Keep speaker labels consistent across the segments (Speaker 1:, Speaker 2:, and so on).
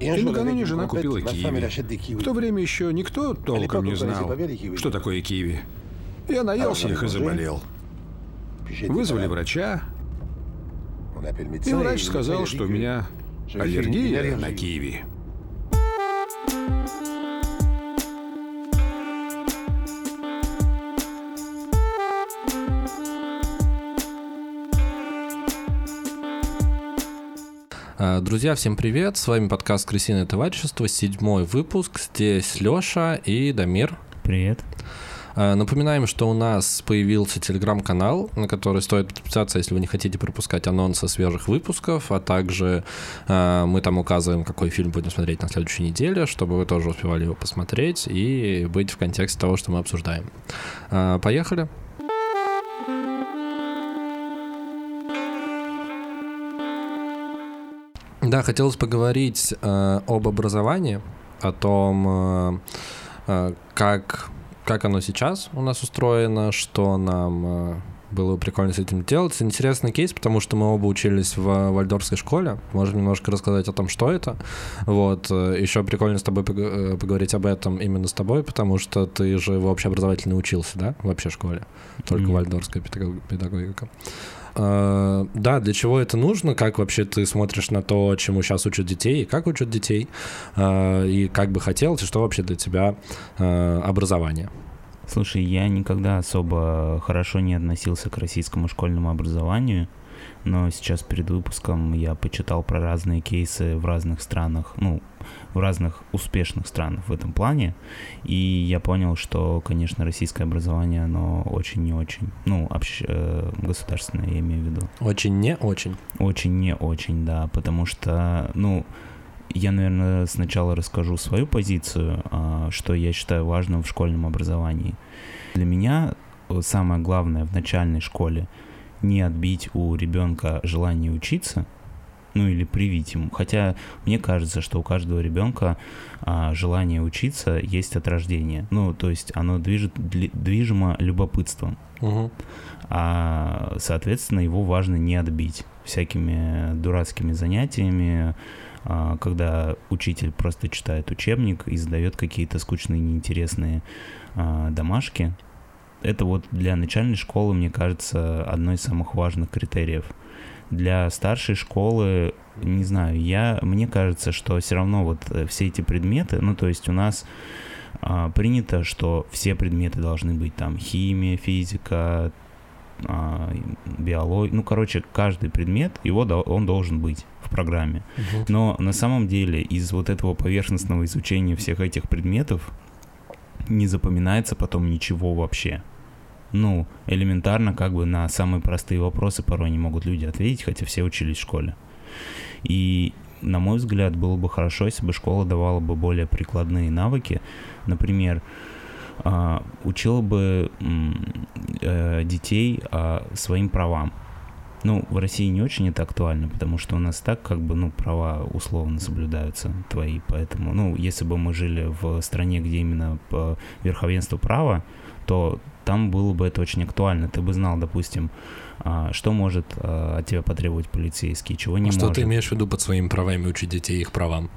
Speaker 1: И накануне жена купила киви. В то время еще никто толком не знал, что такое киви. Я наелся их и заболел. Вызвали врача, и врач сказал, что у меня аллергия на киви.
Speaker 2: Друзья, всем привет! С вами подкаст «Крысиное товарищество», седьмой выпуск. Здесь Лёша и Дамир.
Speaker 3: Привет.
Speaker 2: А, напоминаем, что у нас появился телеграм-канал, на который стоит подписаться, если вы не хотите пропускать анонсы свежих выпусков, а также э, мы там указываем, какой фильм будем смотреть на следующей неделе, чтобы вы тоже успевали его посмотреть и быть в контексте того, что мы обсуждаем. Э, поехали! Да, хотелось поговорить э, об образовании, о том, э, э, как, как оно сейчас у нас устроено, что нам э, было прикольно с этим делать. Интересный кейс, потому что мы оба учились в вальдорфской школе. Можем немножко рассказать о том, что это. Вот. Э, Еще прикольно с тобой э, поговорить об этом именно с тобой, потому что ты же в общеобразовательной учился, да, в общей школе? Только mm-hmm. вальдорфская педагогика. Э, да, для чего это нужно, как вообще ты смотришь на то, чему сейчас учат детей, и как учат детей, э, и как бы хотелось, и что вообще для тебя э, образование?
Speaker 3: Слушай, я никогда особо хорошо не относился к российскому школьному образованию но сейчас перед выпуском я почитал про разные кейсы в разных странах, ну, в разных успешных странах в этом плане, и я понял, что, конечно, российское образование, оно очень не очень, ну, общ, э, государственное, я имею в виду.
Speaker 2: Очень не очень?
Speaker 3: Очень не очень, да, потому что, ну, я, наверное, сначала расскажу свою позицию, а, что я считаю важным в школьном образовании. Для меня самое главное в начальной школе — не отбить у ребенка желание учиться, ну или привить ему. Хотя мне кажется, что у каждого ребенка а, желание учиться есть от рождения. Ну, то есть оно движет, движимо любопытством. Угу. А, соответственно, его важно не отбить всякими дурацкими занятиями, а, когда учитель просто читает учебник и задает какие-то скучные, неинтересные а, домашки, это вот для начальной школы, мне кажется, одно из самых важных критериев. Для старшей школы, не знаю, я, мне кажется, что все равно вот э, все эти предметы, ну, то есть у нас а, принято, что все предметы должны быть там химия, физика, а, биология, ну, короче, каждый предмет, его он должен быть в программе. Угу. Но на самом деле из вот этого поверхностного изучения всех этих предметов не запоминается потом ничего вообще. Ну, элементарно, как бы на самые простые вопросы порой не могут люди ответить, хотя все учились в школе. И, на мой взгляд, было бы хорошо, если бы школа давала бы более прикладные навыки. Например, а, учила бы э, детей а, своим правам. Ну, в России не очень это актуально, потому что у нас так как бы, ну, права условно соблюдаются твои, поэтому, ну, если бы мы жили в стране, где именно по верховенству права, то там было бы это очень актуально. Ты бы знал, допустим, а, что может а, от тебя потребовать полицейский, чего не а
Speaker 2: что
Speaker 3: может.
Speaker 2: Что ты имеешь в виду под своими правами учить детей их правам?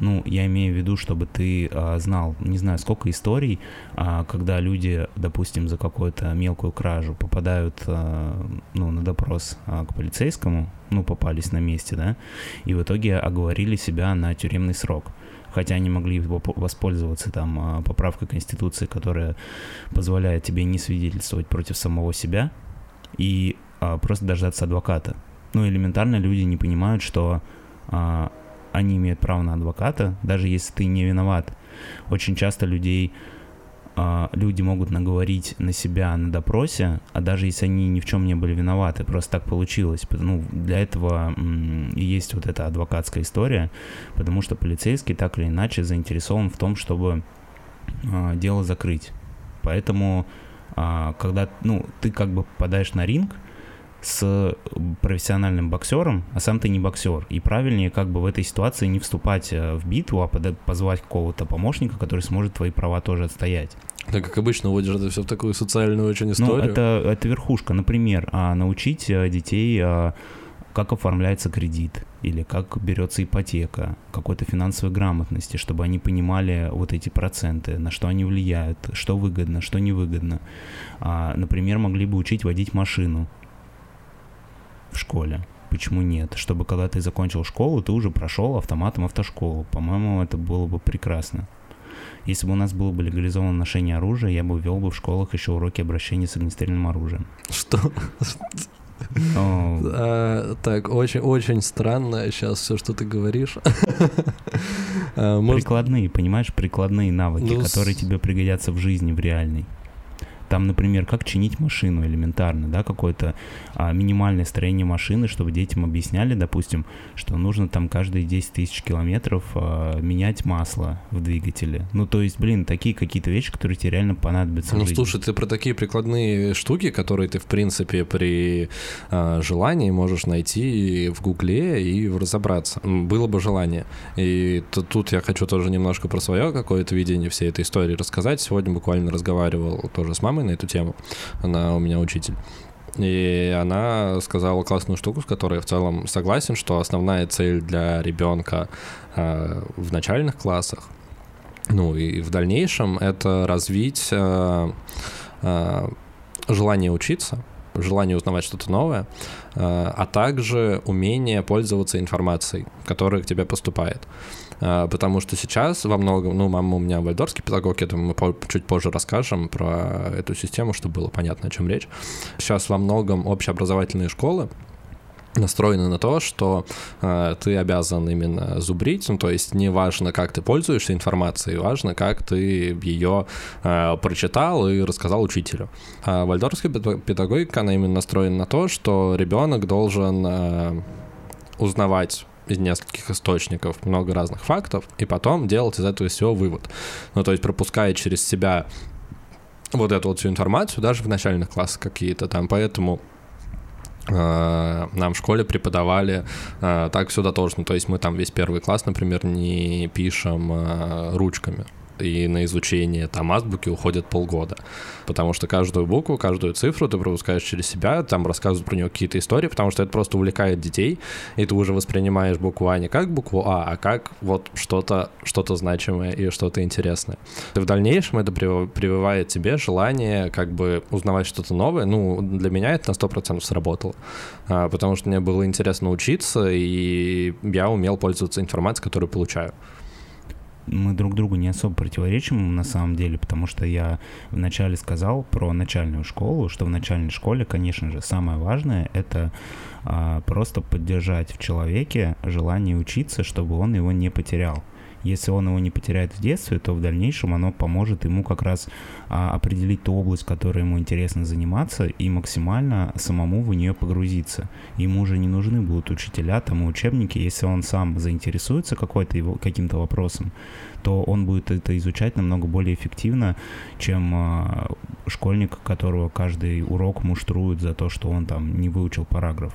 Speaker 3: Ну, я имею в виду, чтобы ты а, знал, не знаю, сколько историй, а, когда люди, допустим, за какую-то мелкую кражу попадают, а, ну, на допрос а, к полицейскому, ну, попались на месте, да, и в итоге оговорили себя на тюремный срок хотя они могли воспользоваться там а, поправкой Конституции, которая позволяет тебе не свидетельствовать против самого себя и а, просто дождаться адвоката. Ну, элементарно люди не понимают, что а, они имеют право на адвоката, даже если ты не виноват. Очень часто людей а, люди могут наговорить на себя на допросе, а даже если они ни в чем не были виноваты, просто так получилось. Ну, для этого и есть вот эта адвокатская история, потому что полицейский так или иначе заинтересован в том, чтобы а, дело закрыть. Поэтому, а, когда ну, ты как бы попадаешь на ринг, с профессиональным боксером, а сам ты не боксер. И правильнее как бы в этой ситуации не вступать э, в битву, а позвать какого-то помощника, который сможет твои права тоже отстоять.
Speaker 2: Так как обычно вводишь это все в такую социальную очень ну, историю.
Speaker 3: Ну, это, это верхушка. Например, а, научить э, детей а, как оформляется кредит или как берется ипотека, какой-то финансовой грамотности, чтобы они понимали вот эти проценты, на что они влияют, что выгодно, что невыгодно. А, например, могли бы учить водить машину в школе. Почему нет? Чтобы когда ты закончил школу, ты уже прошел автоматом автошколу. По-моему, это было бы прекрасно. Если бы у нас было бы легализовано ношение оружия, я бы ввел бы в школах еще уроки обращения с огнестрельным оружием.
Speaker 2: Что? А, так, очень-очень странно сейчас все, что ты говоришь.
Speaker 3: А, прикладные, понимаешь, прикладные навыки, ну, которые тебе пригодятся в жизни, в реальной. Там, например, как чинить машину элементарно, да, какое-то а, минимальное строение машины, чтобы детям объясняли, допустим, что нужно там каждые 10 тысяч километров а, менять масло в двигателе. Ну, то есть, блин, такие какие-то вещи, которые тебе реально понадобятся.
Speaker 2: Ну, слушай, ты про такие прикладные штуки, которые ты, в принципе, при а, желании можешь найти в Гугле и разобраться. Было бы желание. И тут я хочу тоже немножко про свое какое-то видение всей этой истории рассказать. Сегодня буквально разговаривал тоже с мамой мамой на эту тему. Она у меня учитель. И она сказала классную штуку, с которой я в целом согласен, что основная цель для ребенка э, в начальных классах, ну и в дальнейшем, это развить э, э, желание учиться, желание узнавать что-то новое, э, а также умение пользоваться информацией, которая к тебе поступает. А, потому что сейчас во многом, ну, мама у меня вальдорский педагог, я думаю, мы чуть позже расскажем про эту систему, чтобы было понятно, о чем речь. Сейчас во многом общеобразовательные школы, настроены на то, что э, ты обязан именно зубрить, ну, то есть не важно, как ты пользуешься информацией, важно, как ты ее э, прочитал и рассказал учителю. А вальдорфская педагогика, она именно настроена на то, что ребенок должен э, узнавать из нескольких источников много разных фактов, и потом делать из этого всего вывод. Ну, то есть пропуская через себя вот эту вот всю информацию, даже в начальных классах какие-то там, поэтому э, нам в школе преподавали э, так все дотошно, то есть мы там весь первый класс, например, не пишем э, ручками, и на изучение там азбуки уходит полгода. Потому что каждую букву, каждую цифру ты пропускаешь через себя, там рассказывают про нее какие-то истории, потому что это просто увлекает детей, и ты уже воспринимаешь букву А не как букву А, а как вот что-то что значимое и что-то интересное. И в дальнейшем это прививает тебе желание как бы узнавать что-то новое. Ну, для меня это на 100% сработало, а, потому что мне было интересно учиться, и я умел пользоваться информацией, которую получаю
Speaker 3: мы друг другу не особо противоречим на самом деле, потому что я вначале сказал про начальную школу, что в начальной школе, конечно же, самое важное это а, просто поддержать в человеке желание учиться, чтобы он его не потерял. Если он его не потеряет в детстве, то в дальнейшем оно поможет ему как раз а, определить ту область, которой ему интересно заниматься, и максимально самому в нее погрузиться. Ему уже не нужны будут учителя там и учебники, если он сам заинтересуется какой-то его, каким-то вопросом, то он будет это изучать намного более эффективно, чем а, школьник, которого каждый урок муштрует за то, что он там не выучил параграф.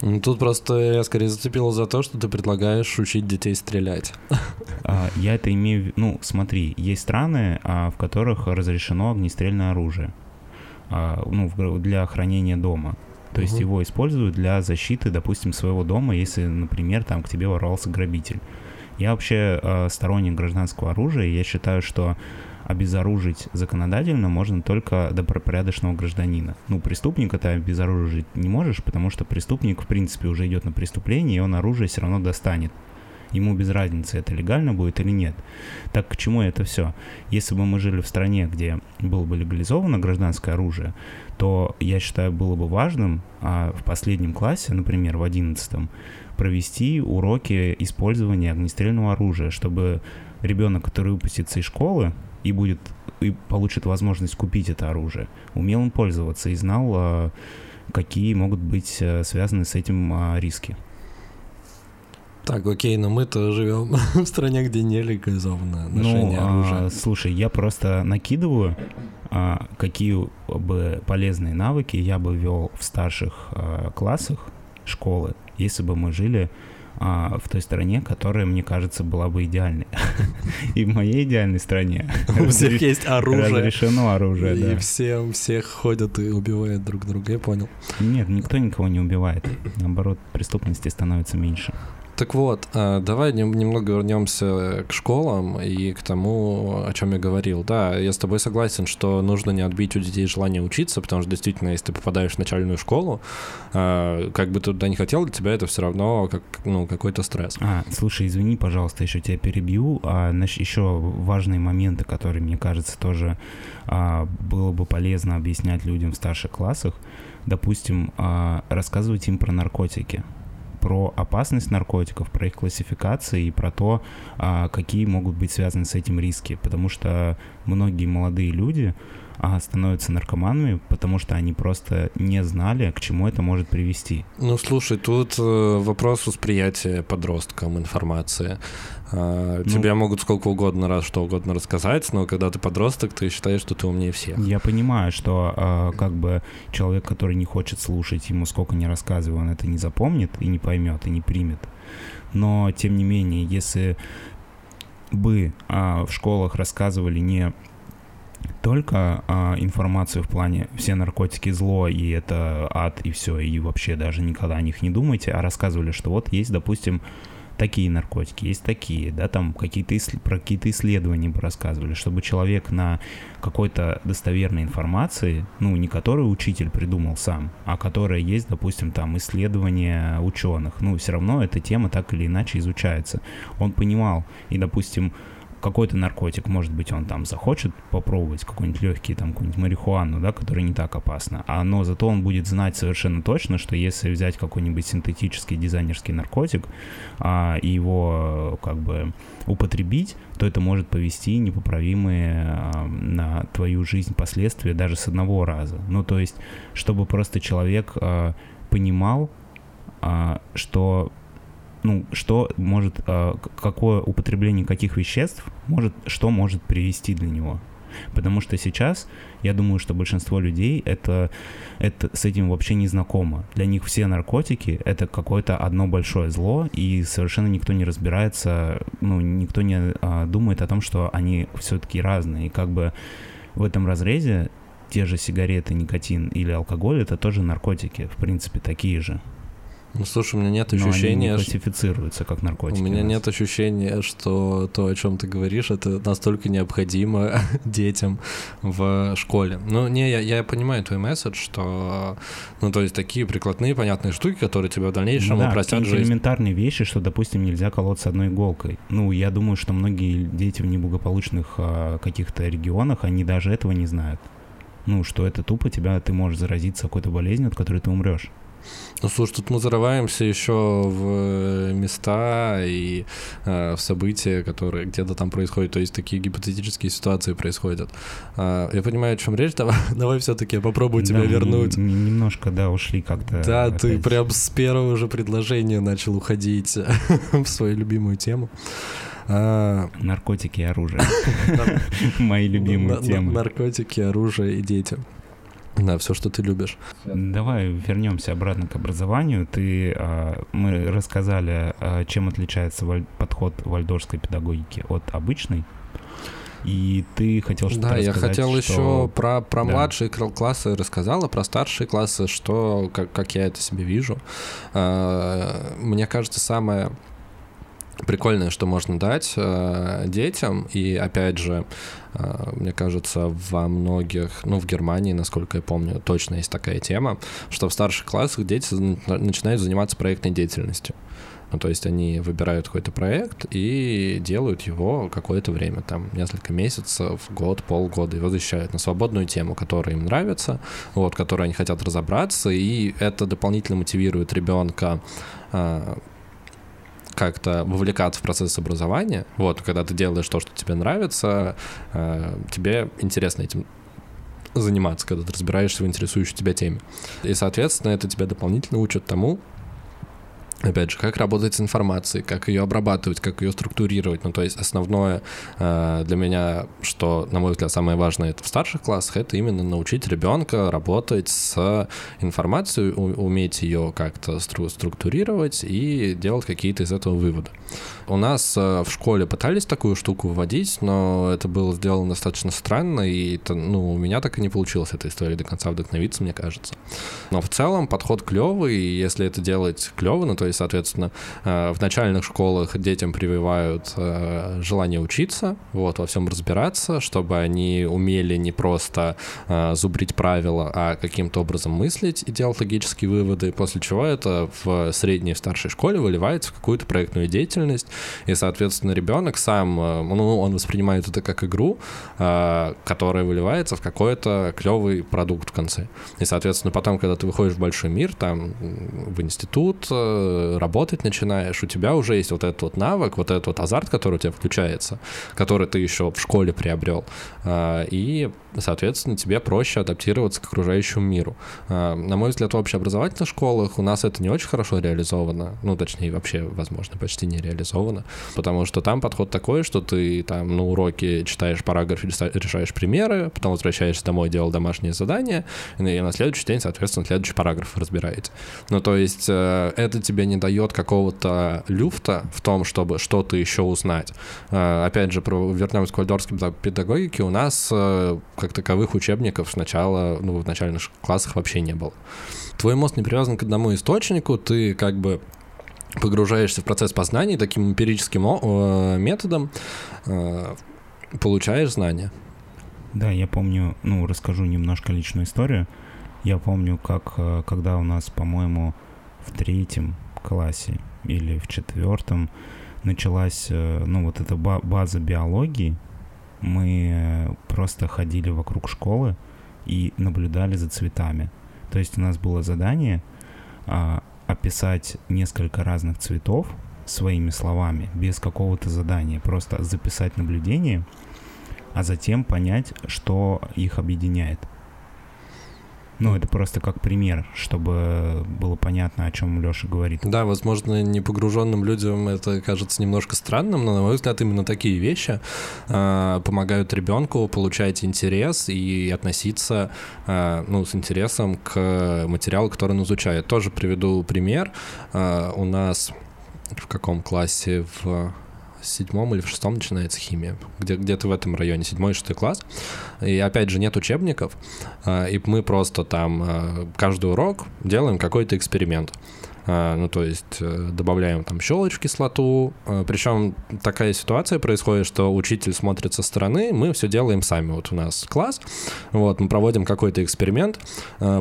Speaker 2: Ну, тут просто я скорее зацепил за то, что ты предлагаешь учить детей стрелять.
Speaker 3: А, я это имею в виду... Ну, смотри, есть страны, а, в которых разрешено огнестрельное оружие. А, ну, для хранения дома. То есть его используют для защиты, допустим, своего дома, если, например, там к тебе ворвался грабитель. Я вообще сторонник гражданского оружия, я считаю, что обезоружить законодательно можно только добропорядочного гражданина. Ну, преступника ты обезоружить не можешь, потому что преступник, в принципе, уже идет на преступление, и он оружие все равно достанет. Ему без разницы, это легально будет или нет. Так к чему это все? Если бы мы жили в стране, где было бы легализовано гражданское оружие, то, я считаю, было бы важным а в последнем классе, например, в одиннадцатом, провести уроки использования огнестрельного оружия, чтобы ребенок, который выпустится из школы, и будет и получит возможность купить это оружие, умел им пользоваться и знал, а, какие могут быть э, связаны с этим а, риски.
Speaker 2: Так, окей, но мы-то живем в стране, где не легализовано ношение ну, оружия.
Speaker 3: А, слушай, я просто накидываю, а, какие бы полезные навыки я бы вел в старших а, классах школы, если бы мы жили а, в той стране, которая, мне кажется, была бы идеальной. И в моей идеальной стране
Speaker 2: у всех есть оружие.
Speaker 3: Разрешено оружие,
Speaker 2: да. И все, всех ходят и убивают друг друга, я понял.
Speaker 3: Нет, никто никого не убивает. Наоборот, преступности становится меньше.
Speaker 2: Так вот, а, давай немного вернемся к школам и к тому, о чем я говорил. Да, я с тобой согласен, что нужно не отбить у детей желание учиться, потому что действительно, если ты попадаешь в начальную школу, а, как бы ты туда не хотел, для тебя это все равно как, ну, какой-то стресс.
Speaker 3: А, слушай, извини, пожалуйста, еще тебя перебью. А, значит, еще важные моменты, которые, мне кажется, тоже а, было бы полезно объяснять людям в старших классах. Допустим, а, рассказывать им про наркотики про опасность наркотиков, про их классификации и про то, а, какие могут быть связаны с этим риски. Потому что многие молодые люди а, становятся наркоманами, потому что они просто не знали, к чему это может привести.
Speaker 2: Ну, слушай, тут э, вопрос восприятия подросткам информации. А, ну, Тебе могут сколько угодно раз что угодно рассказать, но когда ты подросток, ты считаешь, что ты умнее всех.
Speaker 3: Я понимаю, что а, как бы человек, который не хочет слушать, ему сколько не рассказывай, он это не запомнит и не поймет, и не примет. Но, тем не менее, если бы а, в школах рассказывали не только а, информацию в плане все наркотики зло и это ад и все и вообще даже никогда о них не думайте, а рассказывали, что вот есть, допустим, такие наркотики, есть такие, да, там какие-то про какие-то исследования бы рассказывали, чтобы человек на какой-то достоверной информации, ну, не которую учитель придумал сам, а которая есть, допустим, там исследования ученых, ну, все равно эта тема так или иначе изучается. Он понимал, и, допустим, какой-то наркотик, может быть, он там захочет попробовать какой-нибудь легкий, там, какую-нибудь марихуану, да, который не так опасно, а, но зато он будет знать совершенно точно, что если взять какой-нибудь синтетический дизайнерский наркотик а, и его как бы употребить, то это может повести непоправимые а, на твою жизнь последствия даже с одного раза. Ну, то есть, чтобы просто человек а, понимал, а, что ну, что может, э, какое употребление каких веществ может, что может привести для него. Потому что сейчас, я думаю, что большинство людей это, это с этим вообще не знакомо. Для них все наркотики — это какое-то одно большое зло, и совершенно никто не разбирается, ну, никто не а, думает о том, что они все-таки разные. И как бы в этом разрезе те же сигареты, никотин или алкоголь — это тоже наркотики, в принципе, такие же.
Speaker 2: Ну, слушай, у меня нет ощущения...
Speaker 3: Но они не классифицируются как наркотики.
Speaker 2: У меня нет ощущения, что то, о чем ты говоришь, это настолько необходимо детям в школе. Ну, не, я, я понимаю твой месседж, что, ну, то есть такие прикладные, понятные штуки, которые тебя в дальнейшем
Speaker 3: да,
Speaker 2: упростят жизнь.
Speaker 3: элементарные вещи, что, допустим, нельзя колоться одной иголкой. Ну, я думаю, что многие дети в неблагополучных а, каких-то регионах, они даже этого не знают. Ну, что это тупо тебя, ты можешь заразиться какой-то болезнью, от которой ты умрешь.
Speaker 2: Ну, слушай, тут мы зарываемся еще в э, места и э, в события, которые где-то там происходят, то есть такие гипотетические ситуации происходят. Э, я понимаю, о чем речь, давай, давай все-таки я попробую тебя
Speaker 3: да,
Speaker 2: вернуть.
Speaker 3: Немножко, да, ушли как-то.
Speaker 2: Да, опять. ты прям с первого же предложения начал уходить в свою любимую тему.
Speaker 3: А... Наркотики и оружие. Мои любимые темы.
Speaker 2: Наркотики, оружие и дети. Да, все, что ты любишь.
Speaker 3: Давай вернемся обратно к образованию. Ты, а, мы рассказали, а, чем отличается подход вальдорской педагогики от обычной. И ты хотел что-то
Speaker 2: Да,
Speaker 3: я
Speaker 2: хотел
Speaker 3: что...
Speaker 2: еще про, про да. младшие классы рассказала, про старшие классы, что, как, как я это себе вижу. А, мне кажется, самое прикольное, что можно дать э, детям. И опять же, э, мне кажется, во многих, ну, в Германии, насколько я помню, точно есть такая тема, что в старших классах дети начинают заниматься проектной деятельностью. Ну, то есть они выбирают какой-то проект и делают его какое-то время, там, несколько месяцев, год, полгода, его защищают на свободную тему, которая им нравится, вот, которой они хотят разобраться, и это дополнительно мотивирует ребенка э, как-то вовлекаться в процесс образования. Вот, когда ты делаешь то, что тебе нравится, э, тебе интересно этим заниматься, когда ты разбираешься в интересующей тебя теме. И, соответственно, это тебя дополнительно учит тому, Опять же, как работать с информацией, как ее обрабатывать, как ее структурировать. Ну, то есть основное э, для меня, что, на мой взгляд, самое важное это в старших классах, это именно научить ребенка работать с информацией, уметь ее как-то стру структурировать и делать какие-то из этого выводы. У нас э, в школе пытались такую штуку вводить, но это было сделано достаточно странно, и это, ну, у меня так и не получилось этой истории до конца вдохновиться, мне кажется. Но в целом подход клевый, и если это делать клево, ну, то есть, соответственно, э, в начальных школах детям прививают э, желание учиться, вот, во всем разбираться, чтобы они умели не просто зубрить правила, а каким-то образом мыслить и делать логические выводы, после чего это в средней и старшей школе выливается в какую-то проектную деятельность, и, соответственно, ребенок сам, э, ну, он воспринимает это как игру, э, которая выливается в какой-то клевый продукт в конце. И, соответственно, потом, когда ты выходишь в большой мир, там, в институт, э, работать начинаешь, у тебя уже есть вот этот вот навык, вот этот вот азарт, который у тебя включается, который ты еще в школе приобрел. И, соответственно, тебе проще адаптироваться к окружающему миру. На мой взгляд, в общеобразовательных школах у нас это не очень хорошо реализовано, ну, точнее, вообще, возможно, почти не реализовано реализовано, потому что там подход такой, что ты там на уроке читаешь параграф, решаешь примеры, потом возвращаешься домой, делал домашнее задание, и на следующий день, соответственно, следующий параграф разбираете. Ну, то есть э, это тебе не дает какого-то люфта в том, чтобы что-то еще узнать. Э, опять же, вернемся к вальдорской педагогике, у нас э, как таковых учебников сначала, ну, в начальных классах вообще не было. Твой мозг не привязан к одному источнику, ты как бы погружаешься в процесс познания таким эмпирическим методом, э, получаешь знания.
Speaker 3: Да, я помню, ну, расскажу немножко личную историю. Я помню, как э, когда у нас, по-моему, в третьем классе или в четвертом началась, ну, вот эта база биологии, мы просто ходили вокруг школы и наблюдали за цветами. То есть у нас было задание а, описать несколько разных цветов своими словами, без какого-то задания, просто записать наблюдение, а затем понять, что их объединяет. Ну, это просто как пример, чтобы было понятно, о чем Леша говорит.
Speaker 2: Да, возможно, непогруженным людям это кажется немножко странным, но, на мой взгляд, именно такие вещи э, помогают ребенку получать интерес и относиться э, ну, с интересом к материалу, который он изучает. Тоже приведу пример. Э, у нас в каком классе? В седьмом или в шестом начинается химия, где, где-то в этом районе, седьмой и шестой класс. И опять же нет учебников, а, и мы просто там а, каждый урок делаем какой-то эксперимент. А, ну, то есть э, добавляем там щелочь в кислоту. Причем такая ситуация происходит, что учитель смотрит со стороны, мы все делаем сами. Вот у нас класс, вот, мы проводим какой-то эксперимент,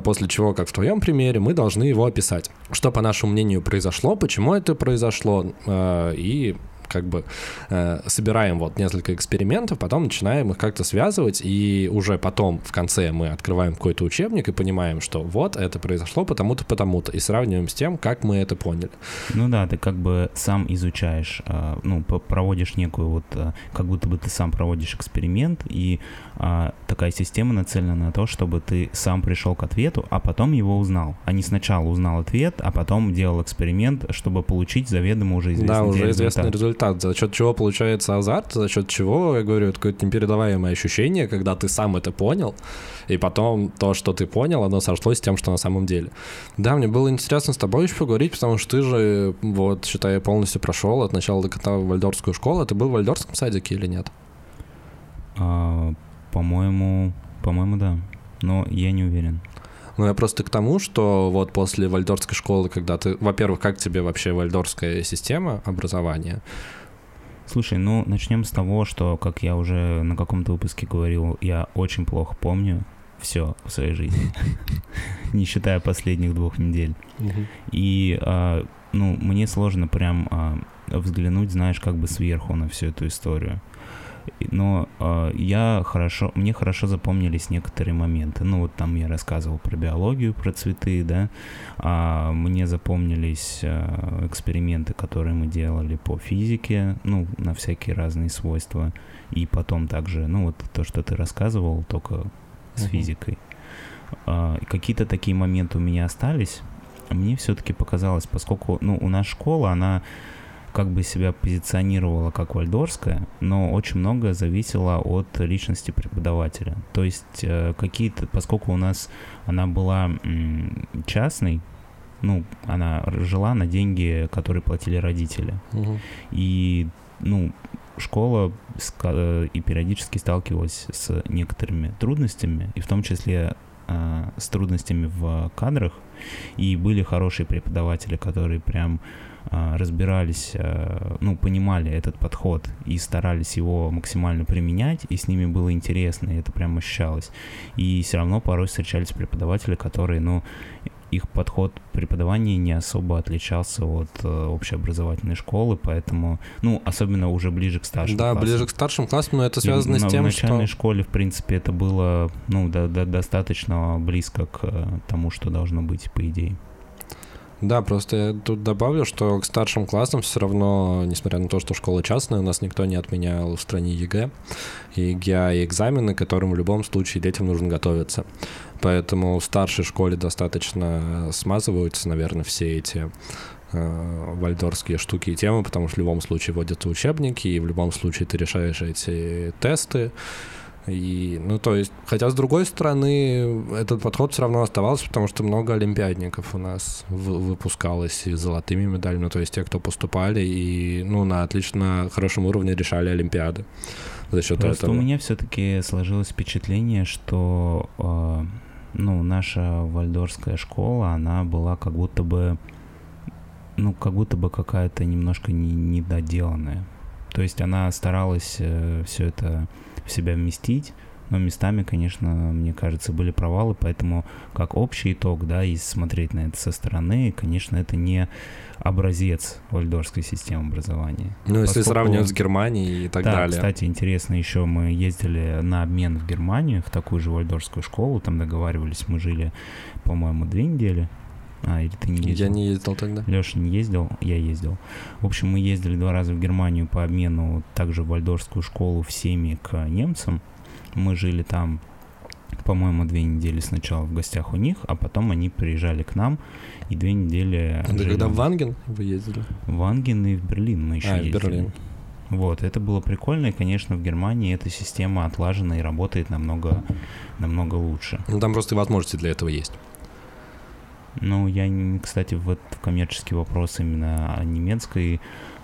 Speaker 2: после чего, как в твоем примере, мы должны его описать. Что, по нашему мнению, произошло, почему это произошло, и как бы э, собираем вот несколько экспериментов, потом начинаем их как-то связывать, и уже потом в конце мы открываем какой-то учебник и понимаем, что вот это произошло потому-то, потому-то, и сравниваем с тем, как мы это поняли.
Speaker 3: Ну да, ты как бы сам изучаешь, э, ну, проводишь некую вот, э, как будто бы ты сам проводишь эксперимент, и э, такая система нацелена на то, чтобы ты сам пришел к ответу, а потом его узнал, а не сначала узнал ответ, а потом делал эксперимент, чтобы получить заведомо уже известный
Speaker 2: да, уже известный результат результат, за счет чего получается азарт, за счет чего, я говорю, это какое-то непередаваемое ощущение, когда ты сам это понял, и потом то, что ты понял, оно сошлось с тем, что на самом деле. Да, мне было интересно с тобой еще поговорить, потому что ты же, вот, считай, полностью прошел от начала до конца вальдорскую школу. Ты был в вальдорском садике или нет?
Speaker 3: А, по-моему, по-моему, да. Но я не уверен.
Speaker 2: Ну, я просто к тому, что вот после вальдорской школы, когда ты... Во-первых, как тебе вообще вальдорская система образования?
Speaker 3: Слушай, ну, начнем с того, что, как я уже на каком-то выпуске говорил, я очень плохо помню все в своей жизни, не считая последних двух недель. И, а, ну, мне сложно прям а, взглянуть, знаешь, как бы сверху на всю эту историю но э, я хорошо, мне хорошо запомнились некоторые моменты. Ну, вот там я рассказывал про биологию, про цветы, да, а мне запомнились э, эксперименты, которые мы делали по физике, ну, на всякие разные свойства, и потом также, ну, вот то, что ты рассказывал, только с uh-huh. физикой. Э, какие-то такие моменты у меня остались, мне все-таки показалось, поскольку, ну, у нас школа, она как бы себя позиционировала как вальдорская, но очень многое зависело от личности преподавателя. То есть э, какие-то, поскольку у нас она была частной, ну, она жила на деньги, которые платили родители. Угу. И, ну, школа э, и периодически сталкивалась с некоторыми трудностями, и в том числе э, с трудностями в кадрах. И были хорошие преподаватели, которые прям разбирались, а, ну, понимали этот подход и старались его максимально применять, и с ними было интересно, и это прям ощущалось. И все равно порой встречались преподаватели, которые, ну, их подход преподавания не особо отличался от э, общеобразовательной школы, поэтому, ну, особенно уже ближе к старшим
Speaker 2: да,
Speaker 3: классам.
Speaker 2: ближе к старшим классам, но это связано и с тем,
Speaker 3: что... В начальной
Speaker 2: что...
Speaker 3: школе, в принципе, это было, ну, до, до, достаточно близко к э, тому, что должно быть, по идее.
Speaker 2: Да, просто я тут добавлю, что к старшим классам все равно, несмотря на то, что школа частная, у нас никто не отменял в стране ЕГЭ и ГИА и экзамены, к которым в любом случае детям нужно готовиться. Поэтому в старшей школе достаточно смазываются, наверное, все эти э, вальдорфские штуки и темы, потому что в любом случае вводятся учебники, и в любом случае ты решаешь эти тесты. И, ну, то есть, хотя с другой стороны, этот подход все равно оставался, потому что много олимпиадников у нас выпускалось и с золотыми медалями, ну, то есть те, кто поступали и, ну, на отлично хорошем уровне решали олимпиады за счет
Speaker 3: Просто
Speaker 2: этого.
Speaker 3: у меня все-таки сложилось впечатление, что, э, ну, наша вальдорская школа, она была как будто бы, ну, как будто бы какая-то немножко не, недоделанная. То есть она старалась э, все это в себя вместить, но местами, конечно, мне кажется, были провалы, поэтому как общий итог, да, и смотреть на это со стороны, конечно, это не образец вальдорской системы образования.
Speaker 2: Ну, если Поскольку... сравнивать с Германией и так
Speaker 3: да,
Speaker 2: далее.
Speaker 3: кстати, интересно, еще мы ездили на обмен в Германию, в такую же вальдорскую школу, там договаривались, мы жили, по-моему, две недели, а, или ты не ездил?
Speaker 2: Я не ездил тогда.
Speaker 3: Леша не ездил, я ездил. В общем, мы ездили два раза в Германию по обмену также в Вальдорфскую школу в семьи к немцам. Мы жили там, по-моему, две недели сначала в гостях у них, а потом они приезжали к нам и две недели...
Speaker 2: Это жили... когда в Ванген вы ездили?
Speaker 3: В Ванген и в Берлин мы еще
Speaker 2: а,
Speaker 3: ездили.
Speaker 2: в Берлин.
Speaker 3: Вот, это было прикольно, и, конечно, в Германии эта система отлажена и работает намного, намного лучше.
Speaker 2: Ну, там просто возможности для этого есть.
Speaker 3: Ну, я, кстати, в этот коммерческий вопрос именно немецкой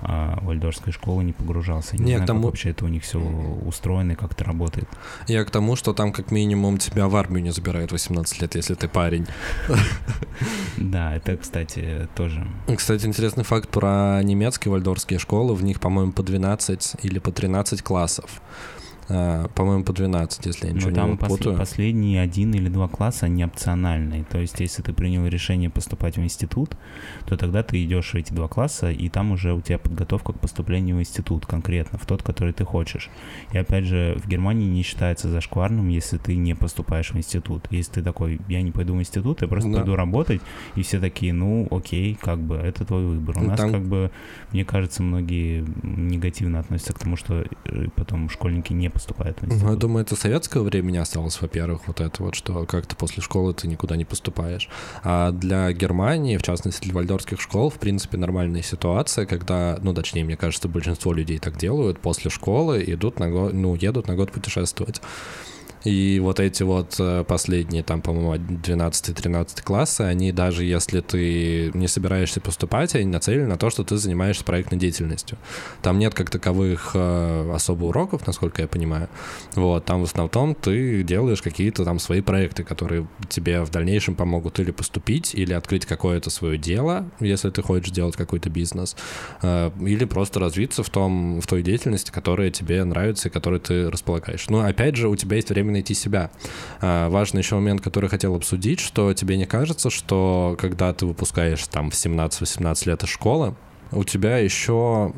Speaker 3: а, вальдорской школы не погружался. Не, не знаю, тому... как вообще это у них все устроено и как это работает.
Speaker 2: Я к тому, что там как минимум тебя в армию не забирают 18 лет, если ты парень.
Speaker 3: Да, это, кстати, тоже.
Speaker 2: Кстати, интересный факт про немецкие вальдорские школы. В них, по-моему, по 12 или по 13 классов. А, по-моему, по 12, если я ничего Но
Speaker 3: там
Speaker 2: не путаю.
Speaker 3: последние один или два класса, они опциональные. То есть, если ты принял решение поступать в институт, то тогда ты идешь в эти два класса, и там уже у тебя подготовка к поступлению в институт конкретно, в тот, который ты хочешь. И опять же, в Германии не считается зашкварным, если ты не поступаешь в институт. Если ты такой, я не пойду в институт, я просто да. пойду работать, и все такие, ну, окей, как бы, это твой выбор. У ну, нас там... как бы, мне кажется, многие негативно относятся к тому, что э, потом школьники не поступают в институт.
Speaker 2: Ну, я думаю, это советского времени осталось, во-первых, вот это вот, что как-то после школы ты никуда не поступаешь. А для Германии, в частности для вальдорских школ, в принципе, нормальная ситуация, когда, ну, точнее, мне кажется, большинство людей так делают, после школы идут на год, ну, едут на год путешествовать. И вот эти вот э, последние, там, по-моему, 12-13 классы, они даже если ты не собираешься поступать, они нацелены на то, что ты занимаешься проектной деятельностью. Там нет как таковых э, особо уроков, насколько я понимаю. Вот, там в основном ты делаешь какие-то там свои проекты, которые тебе в дальнейшем помогут или поступить, или открыть какое-то свое дело, если ты хочешь делать какой-то бизнес, э, или просто развиться в том, в той деятельности, которая тебе нравится и которой ты располагаешь. Но опять же, у тебя есть время найти себя. А, важный еще момент, который хотел обсудить, что тебе не кажется, что когда ты выпускаешь там в 17-18 лет из школы, у тебя еще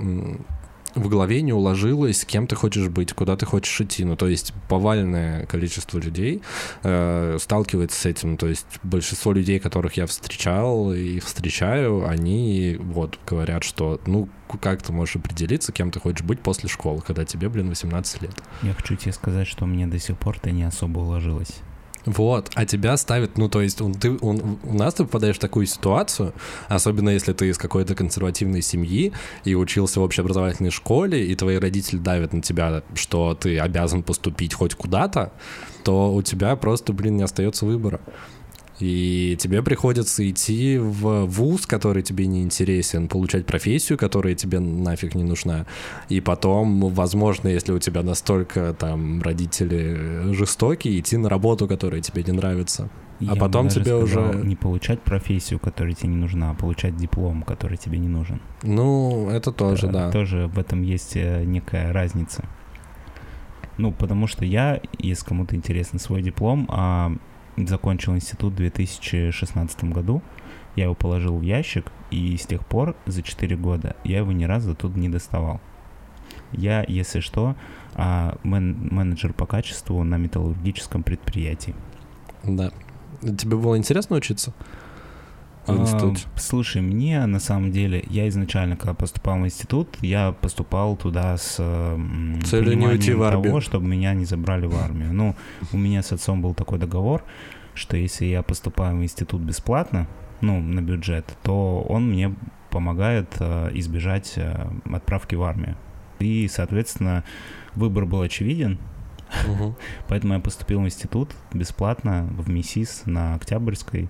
Speaker 2: в голове не уложилось, кем ты хочешь быть, куда ты хочешь идти. Ну, то есть повальное количество людей э, сталкивается с этим. То есть большинство людей, которых я встречал и встречаю, они вот говорят, что ну как ты можешь определиться, кем ты хочешь быть после школы, когда тебе, блин, 18 лет.
Speaker 3: Я хочу тебе сказать, что мне до сих пор это не особо уложилось.
Speaker 2: Вот, а тебя ставят, ну, то есть он, ты, он, у нас ты попадаешь в такую ситуацию, особенно если ты из какой-то консервативной семьи и учился в общеобразовательной школе, и твои родители давят на тебя, что ты обязан поступить хоть куда-то, то у тебя просто, блин, не остается выбора. И тебе приходится идти в вуз, который тебе не интересен, получать профессию, которая тебе нафиг не нужна. И потом, возможно, если у тебя настолько там родители жестокие, идти на работу, которая тебе не нравится. А Я потом тебе сказал, уже...
Speaker 3: Не получать профессию, которая тебе не нужна, а получать диплом, который тебе не нужен.
Speaker 2: Ну, это тоже, да. да.
Speaker 3: Тоже в этом есть э, некая разница. Ну, потому что я, если кому-то интересен свой диплом, а закончил институт в 2016 году. Я его положил в ящик, и с тех пор, за 4 года, я его ни разу оттуда не доставал. Я, если что, а, мен менеджер по качеству на металлургическом предприятии.
Speaker 2: Да. Тебе было интересно учиться?
Speaker 3: В институте? А, слушай, мне на самом деле, я изначально, когда поступал в институт, я поступал туда с
Speaker 2: целью не уйти в армию. того,
Speaker 3: чтобы меня не забрали в армию. Ну, у меня с отцом был такой договор, что если я поступаю в институт бесплатно, ну, на бюджет, то он мне помогает э, избежать э, отправки в армию. И, соответственно, выбор был очевиден. Угу. Поэтому я поступил в институт бесплатно в МИСИС на Октябрьской.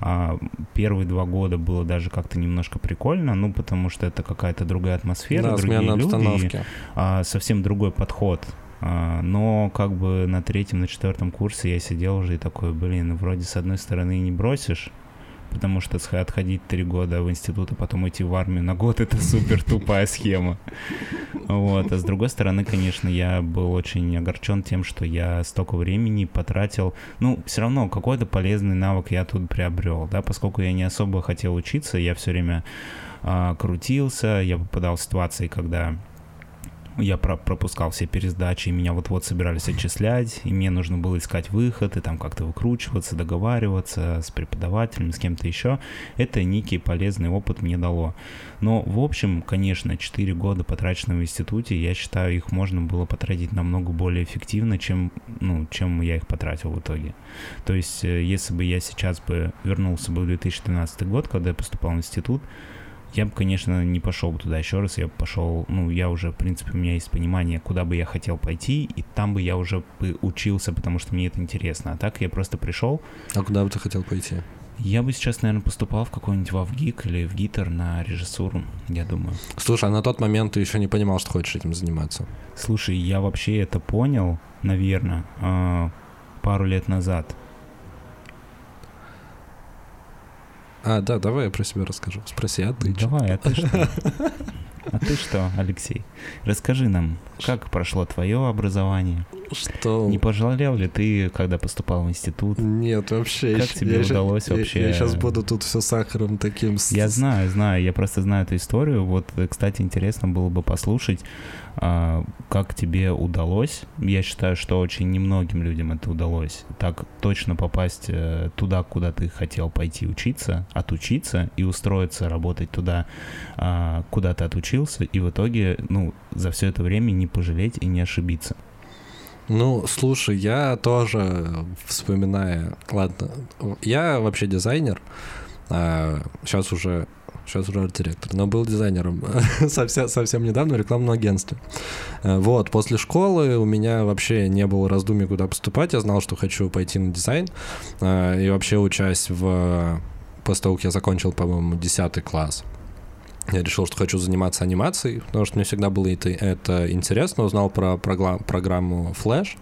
Speaker 3: А первые два года было даже как-то немножко прикольно, ну, потому что это какая-то другая атмосфера, да, другие люди, обстановки. а, совсем другой подход. А, но как бы на третьем, на четвертом курсе я сидел уже и такой, блин, вроде с одной стороны не бросишь, потому что отходить три года в институт, а потом идти в армию на год — это супер тупая схема. Вот. А с другой стороны, конечно, я был очень огорчен тем, что я столько времени потратил. Ну, все равно какой-то полезный навык я тут приобрел, да, поскольку я не особо хотел учиться, я все время а, крутился, я попадал в ситуации, когда я про пропускал все пересдачи, и меня вот-вот собирались отчислять, и мне нужно было искать выход, и там как-то выкручиваться, договариваться с преподавателем, с кем-то еще. Это некий полезный опыт мне дало. Но, в общем, конечно, 4 года потраченного в институте, я считаю, их можно было потратить намного более эффективно, чем, ну, чем я их потратил в итоге. То есть, э, если бы я сейчас бы вернулся бы в 2013 год, когда я поступал в институт, я бы, конечно, не пошел бы туда еще раз, я бы пошел, ну, я уже, в принципе, у меня есть понимание, куда бы я хотел пойти, и там бы я уже бы учился, потому что мне это интересно. А так я просто пришел.
Speaker 2: А куда бы ты хотел пойти?
Speaker 3: Я бы сейчас, наверное, поступал в какой-нибудь ВАВГИК или в ГИТР на режиссуру, я думаю.
Speaker 2: Слушай, а на тот момент ты еще не понимал, что хочешь этим заниматься?
Speaker 3: Слушай, я вообще это понял, наверное, а, пару лет назад.
Speaker 2: А, да, давай я про себя расскажу. Спроси, а ты
Speaker 3: Давай, а ты что? А ты что, Алексей? Расскажи нам, как прошло твое образование?
Speaker 2: Что?
Speaker 3: Не пожалел ли ты, когда поступал в институт?
Speaker 2: Нет, вообще.
Speaker 3: Как тебе я удалось
Speaker 2: я,
Speaker 3: вообще?
Speaker 2: Я, я сейчас буду тут все сахаром таким.
Speaker 3: Я знаю, знаю, я просто знаю эту историю. Вот, кстати, интересно было бы послушать, а, как тебе удалось. Я считаю, что очень немногим людям это удалось. Так точно попасть э, туда, куда ты хотел пойти учиться, отучиться и устроиться работать туда, а, куда ты отучился, и в итоге, ну, за все это время не пожалеть и не ошибиться.
Speaker 2: Ну, слушай, я тоже вспоминая... Ладно, я вообще дизайнер, а сейчас уже сейчас уже арт-директор, но был дизайнером совсем, совсем недавно в рекламном агентстве. Э, вот, после школы у меня вообще не было раздумий, куда поступать, я знал, что хочу пойти на дизайн, э, и вообще учась в... После того, как я закончил, по-моему, 10 класс, я решил, что хочу заниматься анимацией, потому что мне всегда было это, это интересно. Узнал про программу Flash.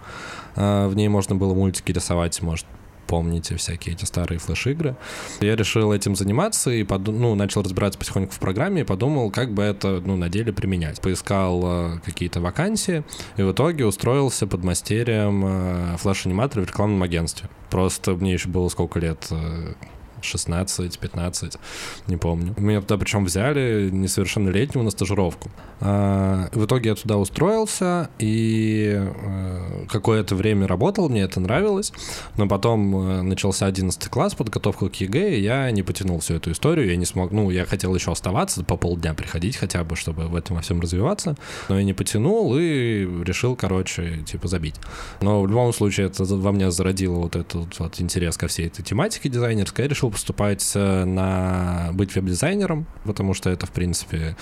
Speaker 2: Э, в ней можно было мультики рисовать, может, помните всякие эти старые флеш-игры. Я решил этим заниматься и подум- ну, начал разбираться потихоньку в программе и подумал, как бы это ну, на деле применять. Поискал э, какие-то вакансии и в итоге устроился под мастерием э, флеш-аниматора в рекламном агентстве. Просто мне еще было сколько лет, э, 16-15, не помню. Меня туда причем взяли несовершеннолетнего на стажировку. А, в итоге я туда устроился и э, какое-то время работал, мне это нравилось, но потом э, начался 11 класс, подготовка к ЕГЭ, и я не потянул всю эту историю, я не смог, ну, я хотел еще оставаться, по полдня приходить хотя бы, чтобы в этом во всем развиваться, но я не потянул и решил, короче, типа забить. Но в любом случае это во мне зародило вот этот вот интерес ко всей этой тематике дизайнерской, я решил поступать на быть веб-дизайнером, потому что это, в принципе,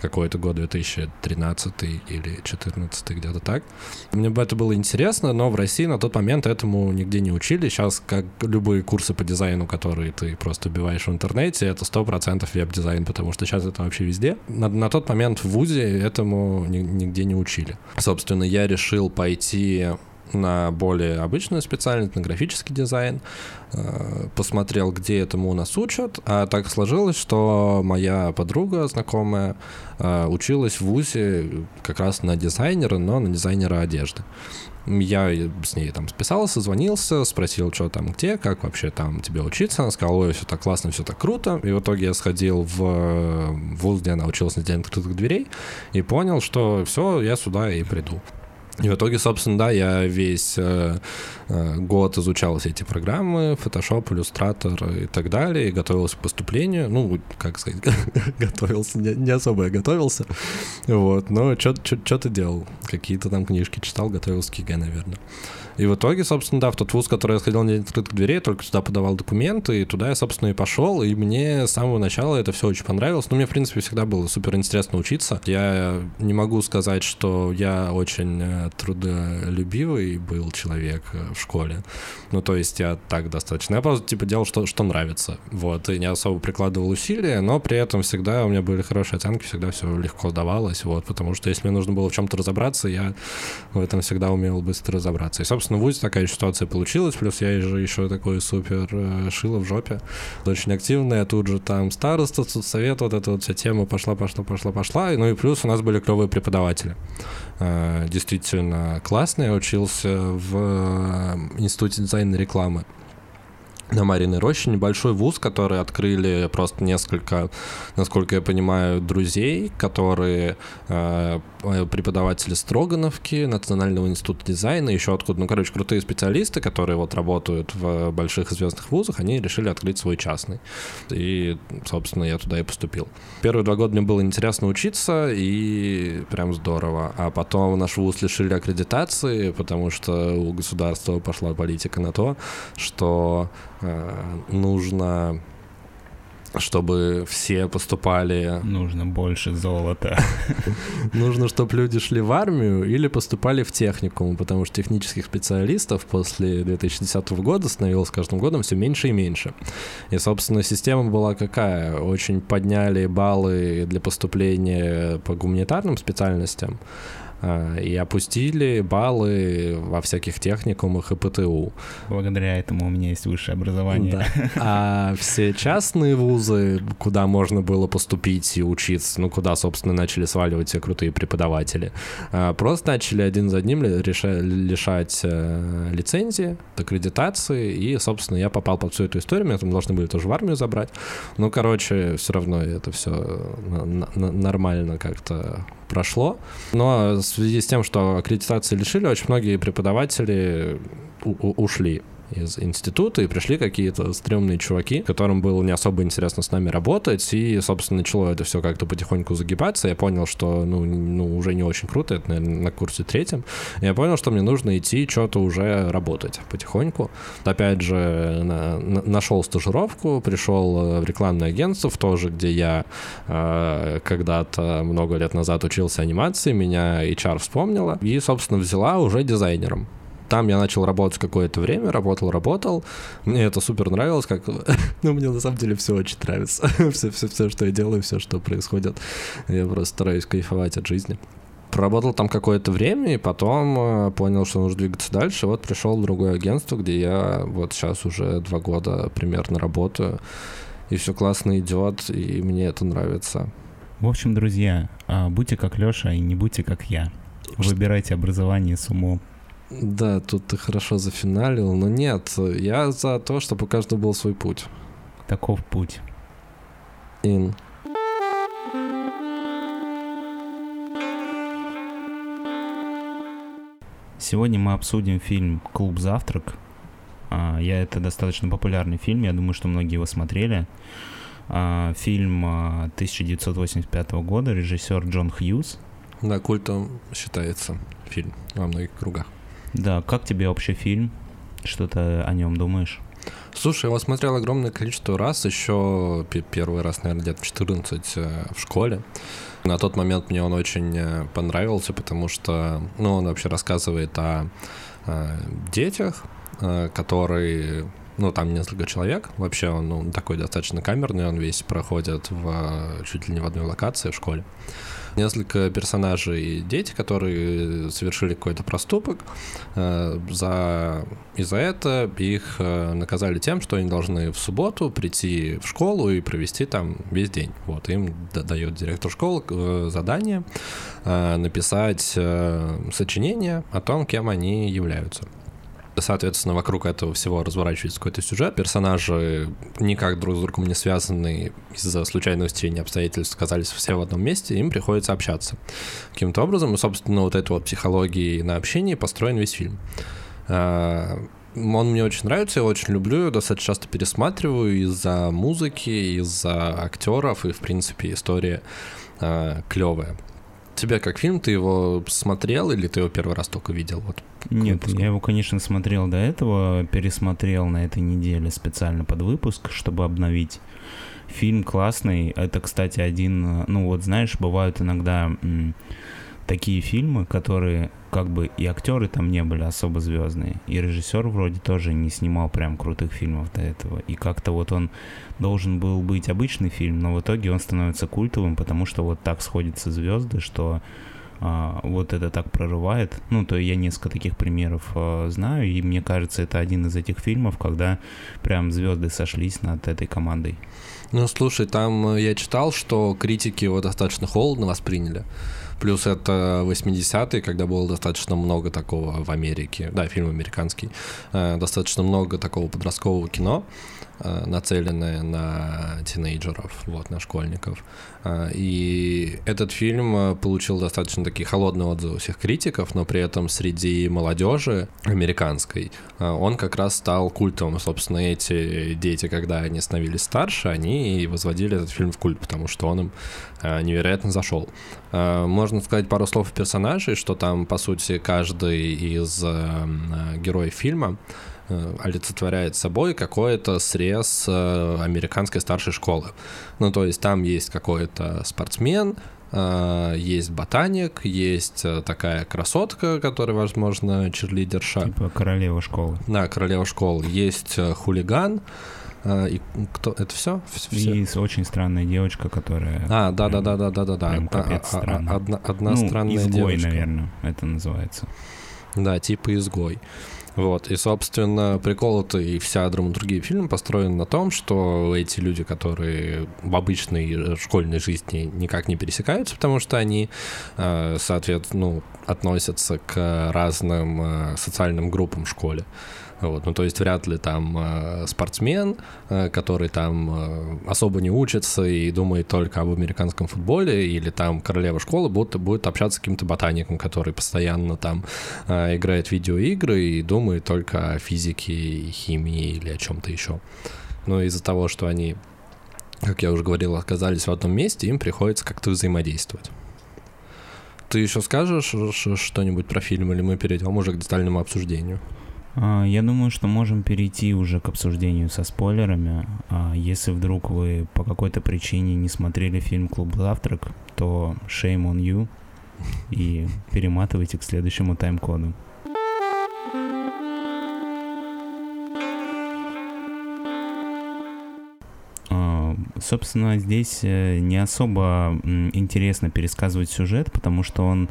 Speaker 2: какой-то год, 2013 или 2014, где-то так. Мне бы это было интересно, но в России на тот момент этому нигде не учили. Сейчас, как любые курсы по дизайну, которые ты просто убиваешь в интернете, это 100% веб-дизайн, потому что сейчас это вообще везде. На, на тот момент в ВУЗе этому нигде не учили. Собственно, я решил пойти на более обычную специальность, на графический дизайн, э, посмотрел, где этому у нас учат, а так сложилось, что моя подруга знакомая э, училась в ВУЗе как раз на дизайнера, но на дизайнера одежды. Я с ней там списался, звонился, спросил, что там где, как вообще там тебе учиться. Она сказала, ой, все так классно, все так круто. И в итоге я сходил в вуз, где она училась на дизайн открытых дверей, и понял, что все, я сюда и приду. И в итоге, собственно, да, я весь э, э, год изучал все эти программы, Photoshop, Illustrator и так далее, и готовился к поступлению. Ну, как сказать, готовился, не, не особо я готовился. Вот, но что-то делал. Какие-то там книжки читал, готовился к ЕГЭ, наверное. И в итоге, собственно, да, в тот вуз, который я сходил на день открытых дверей, только туда подавал документы, и туда я, собственно, и пошел, и мне с самого начала это все очень понравилось. Ну, мне, в принципе, всегда было супер интересно учиться. Я не могу сказать, что я очень э, трудолюбивый был человек э, в школе. Ну, то есть я так достаточно. Я просто, типа, делал, что, что нравится. Вот, и не особо прикладывал усилия, но при этом всегда у меня были хорошие оценки, всегда все легко давалось, вот, потому что если мне нужно было в чем-то разобраться, я в этом всегда умел быстро разобраться. И, собственно, собственно, в ВУЗе такая ситуация получилась, плюс я же еще такой супер э, шило в жопе, очень активная, тут же там староста, совет, вот эта вот вся тема пошла, пошла, пошла, пошла, ну и плюс у нас были клевые преподаватели. Э, действительно классные, я учился в э, Институте дизайна и рекламы на Мариной роще небольшой вуз, который открыли просто несколько, насколько я понимаю, друзей, которые э, преподаватели Строгановки, Национального института дизайна, еще откуда, ну, короче, крутые специалисты, которые вот работают в больших известных вузах, они решили открыть свой частный. И, собственно, я туда и поступил. Первые два года мне было интересно учиться, и прям здорово. А потом наш вуз лишили аккредитации, потому что у государства пошла политика на то, что Э, нужно чтобы все поступали...
Speaker 3: Нужно больше золота.
Speaker 2: Нужно, чтобы люди шли в армию или поступали в техникум, потому что технических специалистов после 2010 года становилось с каждым годом все меньше и меньше. И, собственно, система была какая? Очень подняли баллы для поступления по гуманитарным специальностям, и опустили баллы во всяких техникумах и ПТУ.
Speaker 3: Благодаря этому у меня есть высшее образование. Да.
Speaker 2: А все частные вузы, куда можно было поступить и учиться, ну, куда, собственно, начали сваливать все крутые преподаватели, а, просто начали один за одним лишать э, лицензии, аккредитации, и, собственно, я попал под всю эту историю, меня там должны были тоже в армию забрать. Ну, короче, все равно это все нормально как-то прошло. Но в связи с тем, что аккредитации лишили, очень многие преподаватели ушли из института, и пришли какие-то стрёмные чуваки, которым было не особо интересно с нами работать, и, собственно, начало это все как-то потихоньку загибаться. Я понял, что, ну, ну, уже не очень круто, это, наверное, на курсе третьем. Я понял, что мне нужно идти что-то уже работать потихоньку. Опять же, на, на, нашел стажировку, пришел э, в рекламное агентство, в то же, где я э, когда-то много лет назад учился анимации, меня HR вспомнила, и, собственно, взяла уже дизайнером. Там я начал работать какое-то время, работал, работал. Мне это супер нравилось, как... ну, мне на самом деле все очень нравится. все, все, все, что я делаю, все, что происходит. Я просто стараюсь кайфовать от жизни. Проработал там какое-то время, и потом э, понял, что нужно двигаться дальше. Вот пришел в другое агентство, где я вот сейчас уже два года примерно работаю. И все классно идет, и мне это нравится.
Speaker 3: В общем, друзья, а, будьте как Леша и не будьте как я. Выбирайте образование с умом.
Speaker 2: Да, тут ты хорошо зафиналил, но нет, я за то, чтобы у каждого был свой путь.
Speaker 3: Таков путь.
Speaker 2: In.
Speaker 3: Сегодня мы обсудим фильм «Клуб завтрак». А, я это достаточно популярный фильм, я думаю, что многие его смотрели. А, фильм 1985 а, года, режиссер Джон Хьюз.
Speaker 2: Да, культом считается фильм во многих кругах.
Speaker 3: Да, как тебе вообще фильм? Что ты о нем думаешь?
Speaker 2: Слушай, я его смотрел огромное количество раз, еще первый раз, наверное, где-то в 14 э, в школе. На тот момент мне он очень э, понравился, потому что, ну, он вообще рассказывает о, о детях, э, которые ну, там несколько человек. Вообще он ну, такой достаточно камерный, он весь проходит в чуть ли не в одной локации в школе несколько персонажей дети, которые совершили какой-то проступок. Э, за... И за это их э, наказали тем, что они должны в субботу прийти в школу и провести там весь день. Вот, им дает директор школы э, задание написать сочинение о том, кем они являются. Соответственно, вокруг этого всего разворачивается какой-то сюжет. Персонажи никак друг с другом не связаны из-за случайных стечения обстоятельств оказались все в одном месте, им приходится общаться каким-то образом. И, собственно, вот этой вот психологии на общении построен весь фильм. А, он мне очень нравится, я очень люблю, достаточно часто пересматриваю из-за музыки, из-за актеров, и, в принципе, история э, клевая. Тебе как фильм, ты его смотрел или ты его первый раз только видел? Вот,
Speaker 3: Нет, я его, конечно, смотрел до этого, пересмотрел на этой неделе специально под выпуск, чтобы обновить. Фильм классный. Это, кстати, один, ну вот знаешь, бывают иногда такие фильмы, которые как бы и актеры там не были особо звездные, и режиссер вроде тоже не снимал прям крутых фильмов до этого. И как-то вот он должен был быть обычный фильм, но в итоге он становится культовым, потому что вот так сходятся звезды, что а, вот это так прорывает. Ну, то я несколько таких примеров а, знаю, и мне кажется, это один из этих фильмов, когда прям звезды сошлись над этой командой.
Speaker 2: Ну, слушай, там я читал, что критики его достаточно холодно восприняли. Плюс это 80-е, когда было достаточно много такого в Америке, да, фильм американский, э, достаточно много такого подросткового кино, э, нацеленное на тинейджеров, вот, на школьников. Э, и этот фильм получил достаточно такие холодные отзывы у всех критиков, но при этом среди молодежи американской он как раз стал культовым. Собственно, эти дети, когда они становились старше, они и возводили этот фильм в культ, потому что он им невероятно зашел. Можно сказать пару слов о персонажей, что там, по сути, каждый из э, героев фильма э, олицетворяет собой какой-то срез э, американской старшей школы. Ну, то есть там есть какой-то спортсмен, э, есть ботаник, есть э, такая красотка, которая, возможно, черлидерша.
Speaker 3: Типа королева школы.
Speaker 2: Да, королева школы. Есть э, хулиган, и кто это все?
Speaker 3: все? И очень странная девочка, которая.
Speaker 2: А, да, да, да, да, да, да, да.
Speaker 3: Прям капец а, а,
Speaker 2: одна, одна ну, странная изгой, девочка.
Speaker 3: наверное, это называется.
Speaker 2: Да, типа изгой. Вот, и, собственно, прикол это и вся драматургия фильма построена на том, что эти люди, которые в обычной школьной жизни никак не пересекаются, потому что они, соответственно, ну, относятся к разным социальным группам в школе. Вот, ну, то есть вряд ли там э, спортсмен, э, который там э, особо не учится и думает только об американском футболе, или там королева школы будет, будет общаться с каким-то ботаником, который постоянно там э, играет в видеоигры и думает только о физике, химии или о чем-то еще. Но из-за того, что они, как я уже говорил, оказались в одном месте, им приходится как-то взаимодействовать. Ты еще скажешь что-нибудь про фильм, или мы перейдем уже к детальному обсуждению?
Speaker 3: А, я думаю, что можем перейти уже к обсуждению со спойлерами. А, если вдруг вы по какой-то причине не смотрели фильм «Клуб завтрак», то shame on you и перематывайте к следующему тайм-коду. А, собственно, здесь э, не особо интересно пересказывать сюжет, потому что он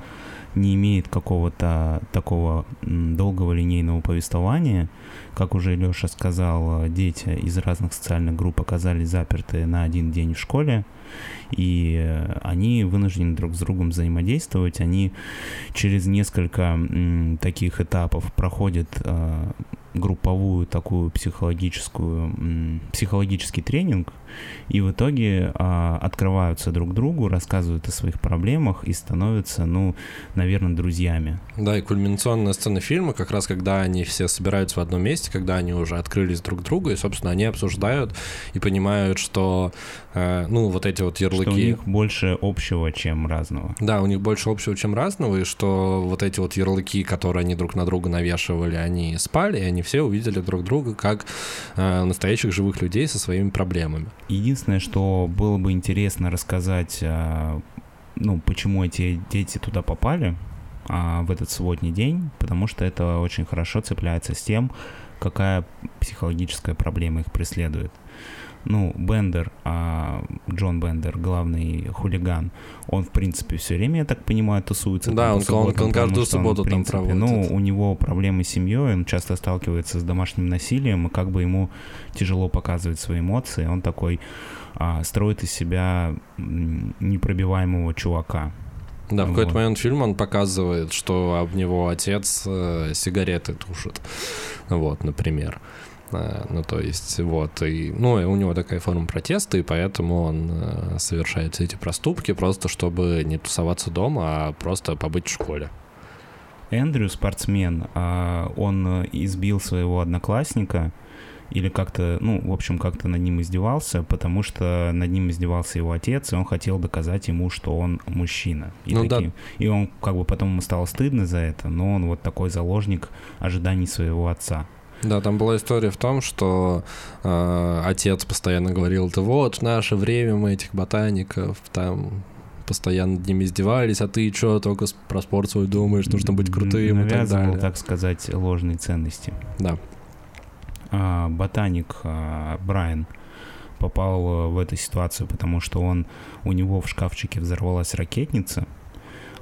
Speaker 3: не имеет какого-то такого долгого линейного повествования. Как уже Леша сказал, дети из разных социальных групп оказались заперты на один день в школе, и э, они вынуждены друг с другом взаимодействовать. Они через несколько таких этапов проходят э, групповую такую психологическую, психологический тренинг, и в итоге а, открываются друг другу, рассказывают о своих проблемах и становятся, ну, наверное, друзьями.
Speaker 2: Да, и кульминационная сцена фильма, как раз когда они все собираются в одном месте, когда они уже открылись друг другу, и, собственно, они обсуждают и понимают, что, э, ну, вот эти вот ярлыки... Что у
Speaker 3: них больше общего, чем разного.
Speaker 2: Да, у них больше общего, чем разного, и что вот эти вот ярлыки, которые они друг на друга навешивали, они спали, и они все увидели друг друга как э, настоящих живых людей со своими проблемами.
Speaker 3: Единственное, что было бы интересно рассказать, а, ну, почему эти дети туда попали а, в этот субботний день, потому что это очень хорошо цепляется с тем, какая психологическая проблема их преследует ну, Бендер, а, Джон Бендер, главный хулиган, он, в принципе, все время, я так понимаю, тусуется.
Speaker 2: Да, он, субботам, он, он каждую субботу он, в принципе, там
Speaker 3: проводит. Ну, у него проблемы с семьей, он часто сталкивается с домашним насилием, и как бы ему тяжело показывать свои эмоции, он такой а, строит из себя непробиваемого чувака.
Speaker 2: Да, в какой-то момент фильма он показывает, что об него отец э, сигареты тушит. Вот, например. Ну, то есть, вот, и, ну, у него такая форма протеста, и поэтому он э, совершает все эти проступки просто, чтобы не тусоваться дома, а просто побыть в школе.
Speaker 3: Эндрю, спортсмен, а, он избил своего одноклассника, или как-то, ну, в общем, как-то над ним издевался, потому что над ним издевался его отец, и он хотел доказать ему, что он мужчина. И, ну, таким, да. и он как бы потом ему стало стыдно за это, но он вот такой заложник ожиданий своего отца.
Speaker 2: Да, там была история в том, что э, отец постоянно говорил, да вот, в наше время мы этих ботаников там постоянно над ними издевались, а ты что, только про спорт свой думаешь, нужно быть крутым
Speaker 3: Навязывал,
Speaker 2: и так далее.
Speaker 3: так сказать, ложные ценности.
Speaker 2: Да.
Speaker 3: А, ботаник а, Брайан попал в эту ситуацию, потому что он у него в шкафчике взорвалась ракетница,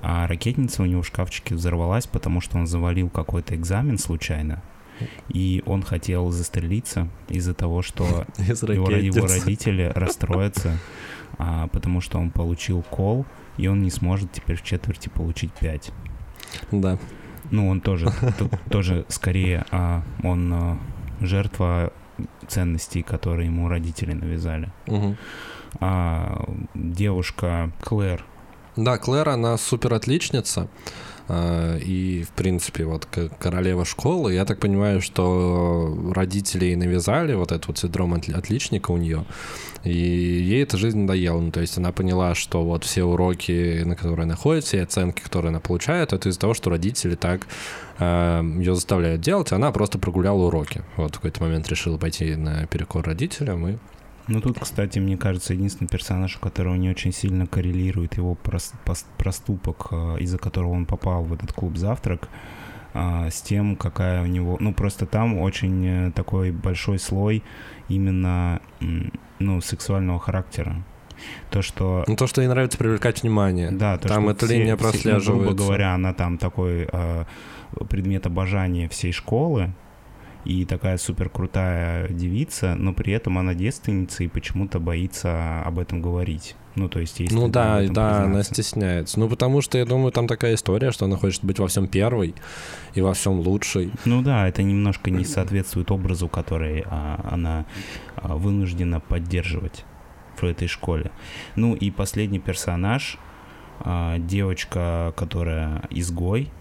Speaker 3: а ракетница у него в шкафчике взорвалась, потому что он завалил какой-то экзамен случайно, и он хотел застрелиться из-за того, что его, его родители расстроятся, а, потому что он получил кол, и он не сможет теперь в четверти получить 5.
Speaker 2: Да.
Speaker 3: Ну, он тоже, тоже скорее, а, он а, жертва ценностей, которые ему родители навязали.
Speaker 2: Угу.
Speaker 3: А, девушка Клэр.
Speaker 2: Да, Клэр, она супер отличница. А, и, в принципе, вот королева школы, я так понимаю, что родители навязали вот этот вот синдром отличника у нее, и ей эта жизнь надоела. Ну, то есть она поняла, что вот все уроки, на которые она ходит, все оценки, которые она получает, это из-за того, что родители так э, ее заставляют делать, она просто прогуляла уроки. Вот в какой-то момент решила пойти на перекор родителям и
Speaker 3: ну тут, кстати, мне кажется, единственный персонаж, у которого не очень сильно коррелирует его проступок, а, из-за которого он попал в этот клуб «Завтрак», а, с тем, какая у него... Ну, просто там очень э, такой большой слой именно, ну, сексуального характера. То, что...
Speaker 2: Ну, то, что ей нравится привлекать внимание.
Speaker 3: Да, то,
Speaker 2: там
Speaker 3: что
Speaker 2: эта все, линия прослеживается.
Speaker 3: Все, грубо говоря, она там такой э, предмет обожания всей школы, и такая супер крутая девица, но при этом она девственница и почему-то боится об этом говорить. Ну, то есть,
Speaker 2: есть Ну да, да, она стесняется. Ну, потому что, я думаю, там такая история, что она хочет быть во всем первой и во всем лучшей.
Speaker 3: Ну да, это немножко не соответствует образу, который а, она а, вынуждена поддерживать в этой школе. Ну и последний персонаж, а, девочка, которая изгой,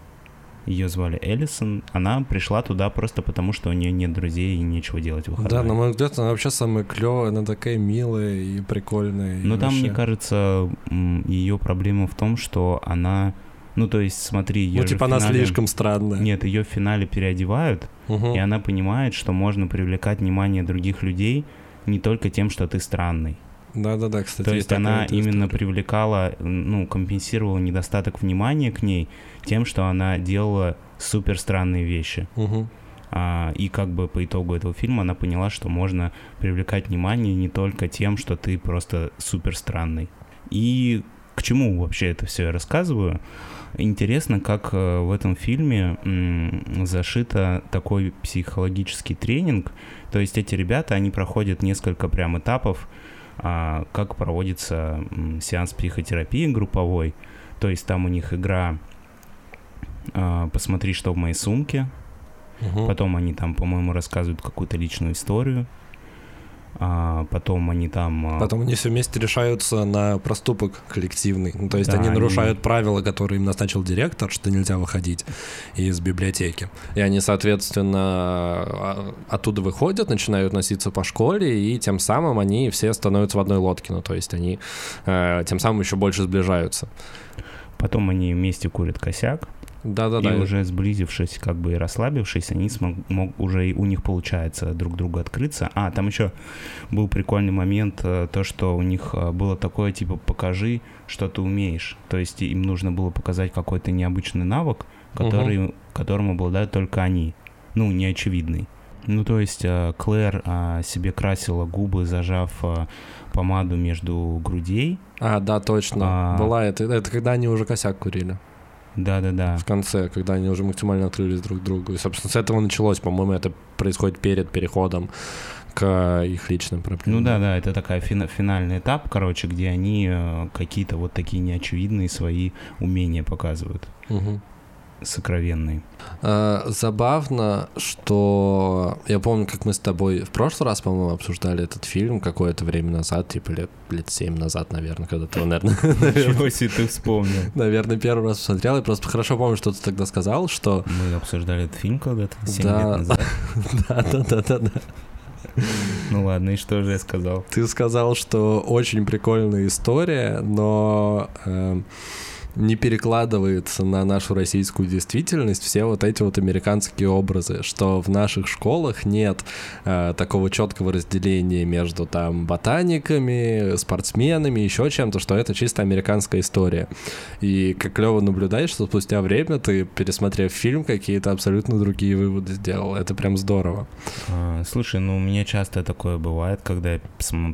Speaker 3: ее звали Эллисон. Она пришла туда просто потому, что у нее нет друзей и нечего делать в выходные.
Speaker 2: Да, на мой взгляд, она вообще самая клевая, она такая милая и прикольная.
Speaker 3: Но и там, вообще... мне кажется, ее проблема в том, что она... Ну, то есть, смотри, ее
Speaker 2: Ну, типа, финале... она слишком странная.
Speaker 3: Нет, ее в финале переодевают, угу. и она понимает, что можно привлекать внимание других людей не только тем, что ты странный.
Speaker 2: Да-да-да, кстати.
Speaker 3: То есть она именно история. привлекала, ну, компенсировала недостаток внимания к ней тем, что она делала супер странные вещи.
Speaker 2: Угу.
Speaker 3: А, и как бы по итогу этого фильма она поняла, что можно привлекать внимание не только тем, что ты просто супер странный. И к чему вообще это все я рассказываю? Интересно, как э, в этом фильме зашито такой психологический тренинг. То есть эти ребята, они проходят несколько прям этапов, как проводится сеанс психотерапии групповой. То есть там у них игра а, «Посмотри, что в моей сумке», Угу. Потом они там, по-моему, рассказывают какую-то личную историю а потом они там...
Speaker 2: А, потом они все вместе решаются на проступок коллективный. Ну, то есть да, они нарушают они... правила, которые им назначил директор, что нельзя выходить из библиотеки. И они, соответственно, а, оттуда выходят, начинают носиться по школе, и тем самым они все становятся в одной лодке. Ну, то есть они э, тем самым еще больше сближаются.
Speaker 3: Потом они вместе курят косяк.
Speaker 2: Да-да-да.
Speaker 3: И уже сблизившись, как бы и расслабившись, они смог, мог, уже у них получается друг другу открыться. А, там еще был прикольный момент, э, то, что у них э, было такое, типа, покажи, что ты умеешь. То есть им нужно было показать какой-то необычный навык, который, угу. которым обладают только они. Ну, неочевидный. Ну, то есть э, Клэр себе красила губы, зажав помаду между грудей.
Speaker 2: А, да, точно. А... Была это. Это когда они уже косяк курили.
Speaker 3: Да-да-да.
Speaker 2: В конце, когда они уже максимально открылись друг другу. И, собственно, с этого началось, по-моему, это происходит перед переходом к их личным проблемам.
Speaker 3: Ну да, да, это такая фина- финальный этап, короче, где они э, какие-то вот такие неочевидные свои умения показывают.
Speaker 2: Угу
Speaker 3: сокровенный.
Speaker 2: А, забавно, что я помню, как мы с тобой в прошлый раз, по-моему, обсуждали этот фильм какое-то время назад, типа лет, лет 7 назад, наверное, когда ты, наверное...
Speaker 3: Ничего себе ты вспомнил.
Speaker 2: Наверное, первый раз посмотрел, я просто хорошо помню, что ты тогда сказал, что...
Speaker 3: Мы обсуждали этот фильм когда-то 7 да. лет назад.
Speaker 2: Да, да, да, да, да.
Speaker 3: Ну ладно, и что же я сказал?
Speaker 2: Ты сказал, что очень прикольная история, но... Не перекладывается на нашу российскую действительность все вот эти вот американские образы, что в наших школах нет э, такого четкого разделения между там ботаниками, спортсменами, еще чем-то, что это чисто американская история. И как клево наблюдаешь, что спустя время ты, пересмотрев фильм, какие-то абсолютно другие выводы сделал. Это прям здорово.
Speaker 3: А, слушай, ну у меня часто такое бывает, когда я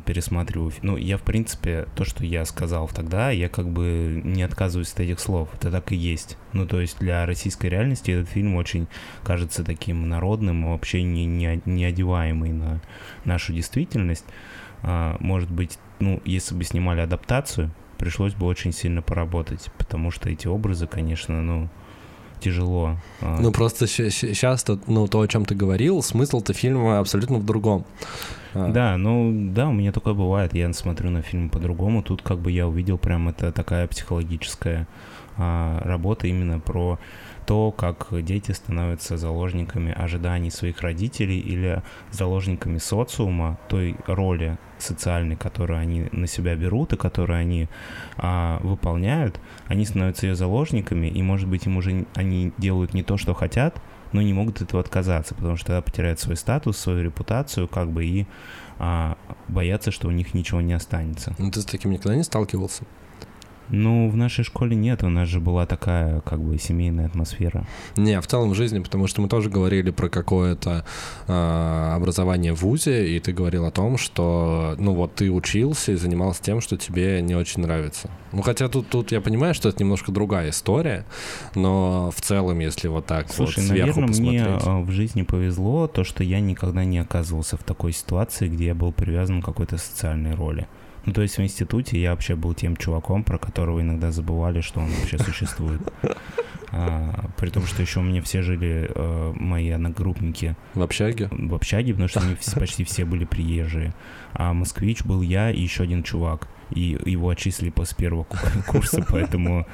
Speaker 3: пересматриваю... Ну, я, в принципе, то, что я сказал тогда, я как бы не отказываюсь от этих слов. Это так и есть. Ну, то есть для российской реальности этот фильм очень кажется таким народным, вообще не, не, не одеваемый на нашу действительность. А, может быть, ну, если бы снимали адаптацию, пришлось бы очень сильно поработать, потому что эти образы, конечно, ну, тяжело.
Speaker 2: А. Ну, просто сейчас, ну, то, о чем ты говорил, смысл-то фильма абсолютно в другом.
Speaker 3: А. Да, ну да, у меня такое бывает. Я смотрю на фильм по-другому. Тут как бы я увидел прям это такая психологическая а, работа именно про то, как дети становятся заложниками ожиданий своих родителей или заложниками социума, той роли социальной, которую они на себя берут и которую они а, выполняют, они становятся ее заложниками, и, может быть, им уже они делают не то, что хотят, но не могут от этого отказаться, потому что тогда потеряют свой статус, свою репутацию, как бы и а, боятся, что у них ничего не останется.
Speaker 2: Ну, ты с таким никогда не сталкивался?
Speaker 3: Ну, в нашей школе нет, у нас же была такая, как бы, семейная атмосфера.
Speaker 2: Не, в целом в жизни, потому что мы тоже говорили про какое-то э, образование в ВУЗе, и ты говорил о том, что, ну, вот ты учился и занимался тем, что тебе не очень нравится. Ну, хотя тут, тут я понимаю, что это немножко другая история, но в целом, если вот так
Speaker 3: Слушай,
Speaker 2: вот сверху
Speaker 3: наверное,
Speaker 2: посмотреть...
Speaker 3: мне а, в жизни повезло то, что я никогда не оказывался в такой ситуации, где я был привязан к какой-то социальной роли. Ну, то есть в институте я вообще был тем чуваком, про которого иногда забывали, что он вообще существует. А, при том, что еще у меня все жили э, мои одногруппники.
Speaker 2: В общаге?
Speaker 3: В общаге, потому что они почти все были приезжие. А москвич был я и еще один чувак. И его отчислили после первого курса, поэтому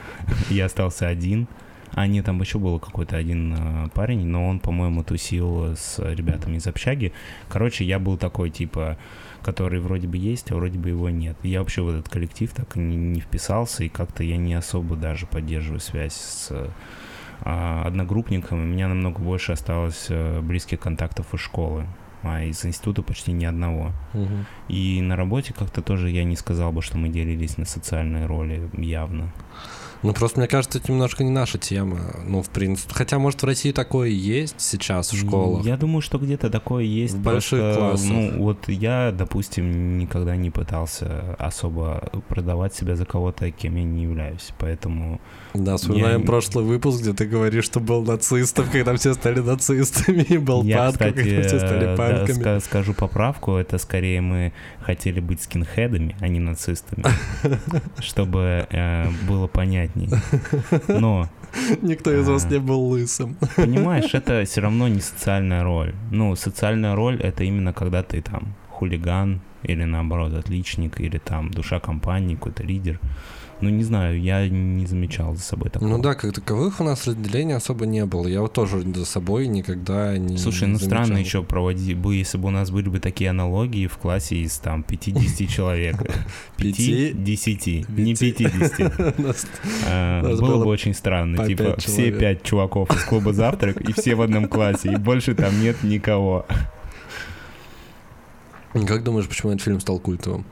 Speaker 3: я остался один. А нет, там еще был какой-то один э, парень, но он, по-моему, тусил с ребятами из общаги. Короче, я был такой, типа, который вроде бы есть, а вроде бы его нет. Я вообще в этот коллектив так не, не вписался, и как-то я не особо даже поддерживаю связь с а, одногруппниками. У меня намного больше осталось а, близких контактов из школы а из института почти ни одного.
Speaker 2: Угу.
Speaker 3: И на работе как-то тоже я не сказал бы, что мы делились на социальные роли явно.
Speaker 2: Ну, просто, мне кажется, это немножко не наша тема. Ну, в принципе. Хотя, может, в России такое есть сейчас в школах.
Speaker 3: Я думаю, что где-то такое есть.
Speaker 2: В больших просто, классах.
Speaker 3: Ну, вот я, допустим, никогда не пытался особо продавать себя за кого-то, кем я не являюсь. Поэтому...
Speaker 2: Да, вспоминаем я... прошлый выпуск, где ты говоришь, что был нацистом, когда все стали нацистами, и был
Speaker 3: я, панком, кстати, когда все стали панками. Да, скажу поправку, это скорее мы хотели быть скинхедами, а не нацистами. Чтобы э, было понятно понятнее. Но...
Speaker 2: Никто из вас а, не был лысым.
Speaker 3: Понимаешь, это все равно не социальная роль. Ну, социальная роль — это именно когда ты там хулиган, или наоборот отличник, или там душа компании, какой-то лидер. Ну, не знаю, я не замечал за собой такого.
Speaker 2: Ну да, как таковых у нас разделения особо не было. Я вот тоже за собой никогда не
Speaker 3: Слушай, ну замечал. странно еще проводить бы, если бы у нас были бы такие аналогии в классе из там 50 человек. 5-10, не 50. А, было бы очень странно. Типа все пять чуваков из клуба «Завтрак» и все в одном классе, и больше там нет никого.
Speaker 2: Как думаешь, почему этот фильм стал культовым?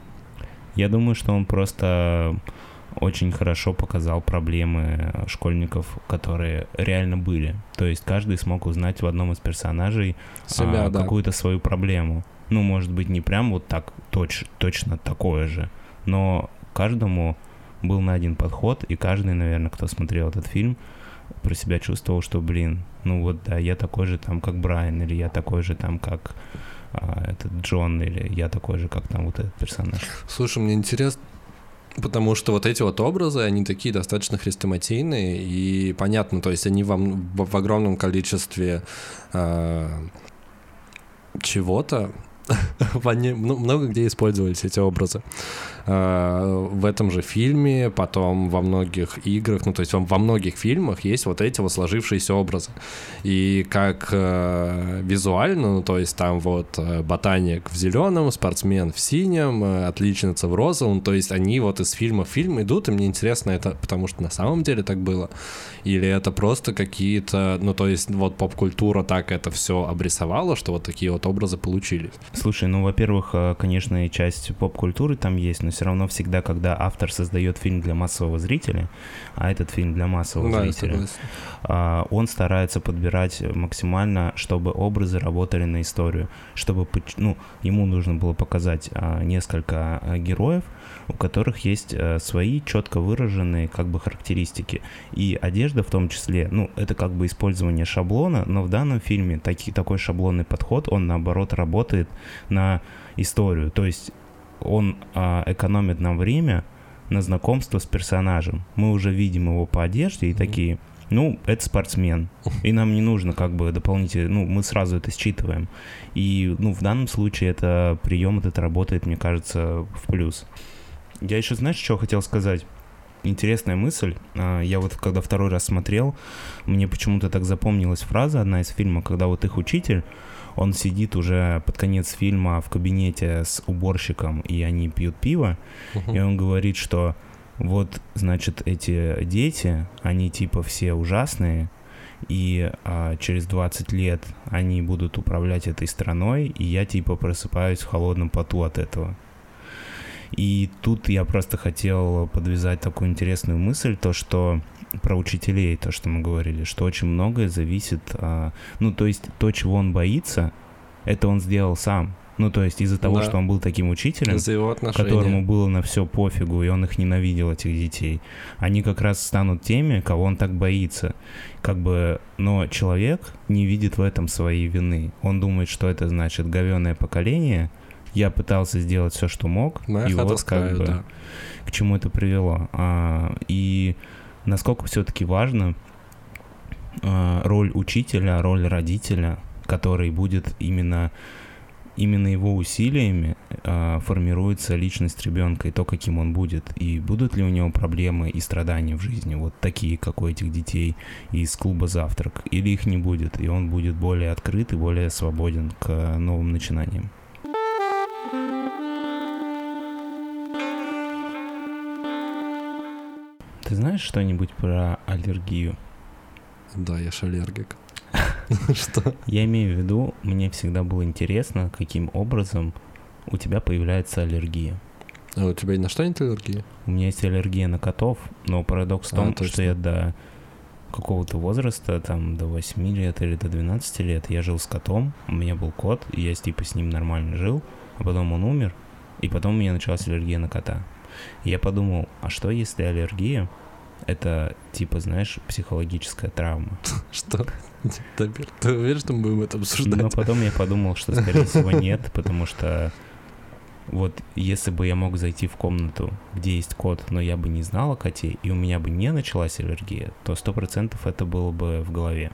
Speaker 3: Я думаю, что он просто очень хорошо показал проблемы школьников, которые реально были. То есть каждый смог узнать в одном из персонажей Себя, а, да. какую-то свою проблему. Ну, может быть, не прям вот так точ, точно такое же, но каждому был на один подход, и каждый, наверное, кто смотрел этот фильм, про себя чувствовал, что, блин, ну вот да, я такой же там, как Брайан, или я такой же там, как а, этот Джон, или я такой же, как там вот этот персонаж.
Speaker 2: Слушай, мне интересно, Потому что вот эти вот образы, они такие достаточно хрестоматийные, и понятно, то есть они вам в, в огромном количестве э, чего-то, много где использовались эти образы. Э, в этом же фильме, потом во многих играх, ну то есть во многих фильмах есть вот эти вот сложившиеся образы. И как э, визуально, ну то есть там вот э, ботаник в зеленом, спортсмен в синем, отличница в розовом, то есть они вот из фильма в фильм идут, и мне интересно это, потому что на самом деле так было. Или это просто какие-то, ну то есть вот поп-культура так это все обрисовала, что вот такие вот образы получились.
Speaker 3: Слушай, ну во-первых, конечно, часть поп-культуры там есть, но все равно всегда, когда автор создает фильм для массового зрителя, а этот фильм для массового да, зрителя, а, он старается подбирать максимально, чтобы образы работали на историю, чтобы, ну, ему нужно было показать а, несколько а, героев, у которых есть свои четко выраженные как бы характеристики. И одежда в том числе, ну, это как бы использование шаблона, но в данном фильме таки, такой шаблонный подход, он наоборот работает на историю. То есть он а, экономит нам время на знакомство с персонажем. Мы уже видим его по одежде и mm-hmm. такие, ну, это спортсмен. И нам не нужно как бы дополнительно, ну, мы сразу это считываем. И, ну, в данном случае это прием этот работает, мне кажется, в плюс. Я еще, знаешь, что хотел сказать? Интересная мысль. А, я вот когда второй раз смотрел, мне почему-то так запомнилась фраза одна из фильма, когда вот их учитель, он сидит уже под конец фильма в кабинете с уборщиком, и они пьют пиво, uh-huh. и он говорит, что вот, значит, эти дети, они типа все ужасные, и а, через 20 лет они будут управлять этой страной, и я типа просыпаюсь в холодном поту от этого. И тут я просто хотел подвязать такую интересную мысль, то что про учителей, то, что мы говорили, что очень многое зависит, а, ну, то есть то, чего он боится, это он сделал сам. Ну, то есть из-за того, да. что он был таким учителем, которому было на все пофигу, и он их ненавидел, этих детей, они как раз станут теми, кого он так боится. Как бы, но человек не видит в этом своей вины. Он думает, что это значит говенное поколение. Я пытался сделать все, что мог, Моя и вот как бы да. к чему это привело. А, и насколько все-таки важно э, роль учителя, роль родителя, который будет именно именно его усилиями э, формируется личность ребенка и то, каким он будет, и будут ли у него проблемы и страдания в жизни, вот такие, как у этих детей из клуба «Завтрак», или их не будет, и он будет более открыт и более свободен к новым начинаниям. Ты знаешь что-нибудь про аллергию?
Speaker 2: Да, я ж аллергик.
Speaker 3: Что? Я имею в виду, мне всегда было интересно, каким образом у тебя появляется аллергия.
Speaker 2: А у тебя на что нет аллергии?
Speaker 3: У меня есть аллергия на котов, но парадокс в том, а, что я до какого-то возраста, там, до 8 лет или до 12 лет, я жил с котом, у меня был кот, и я типа с ним нормально жил, а потом он умер, и потом у меня началась аллергия на кота. Я подумал, а что если аллергия это типа, знаешь, психологическая травма.
Speaker 2: Что? Ты уверен, что мы будем это обсуждать?
Speaker 3: Но потом я подумал, что, скорее всего, нет, потому что вот если бы я мог зайти в комнату, где есть кот, но я бы не знал о коте, и у меня бы не началась аллергия, то сто процентов это было бы в голове.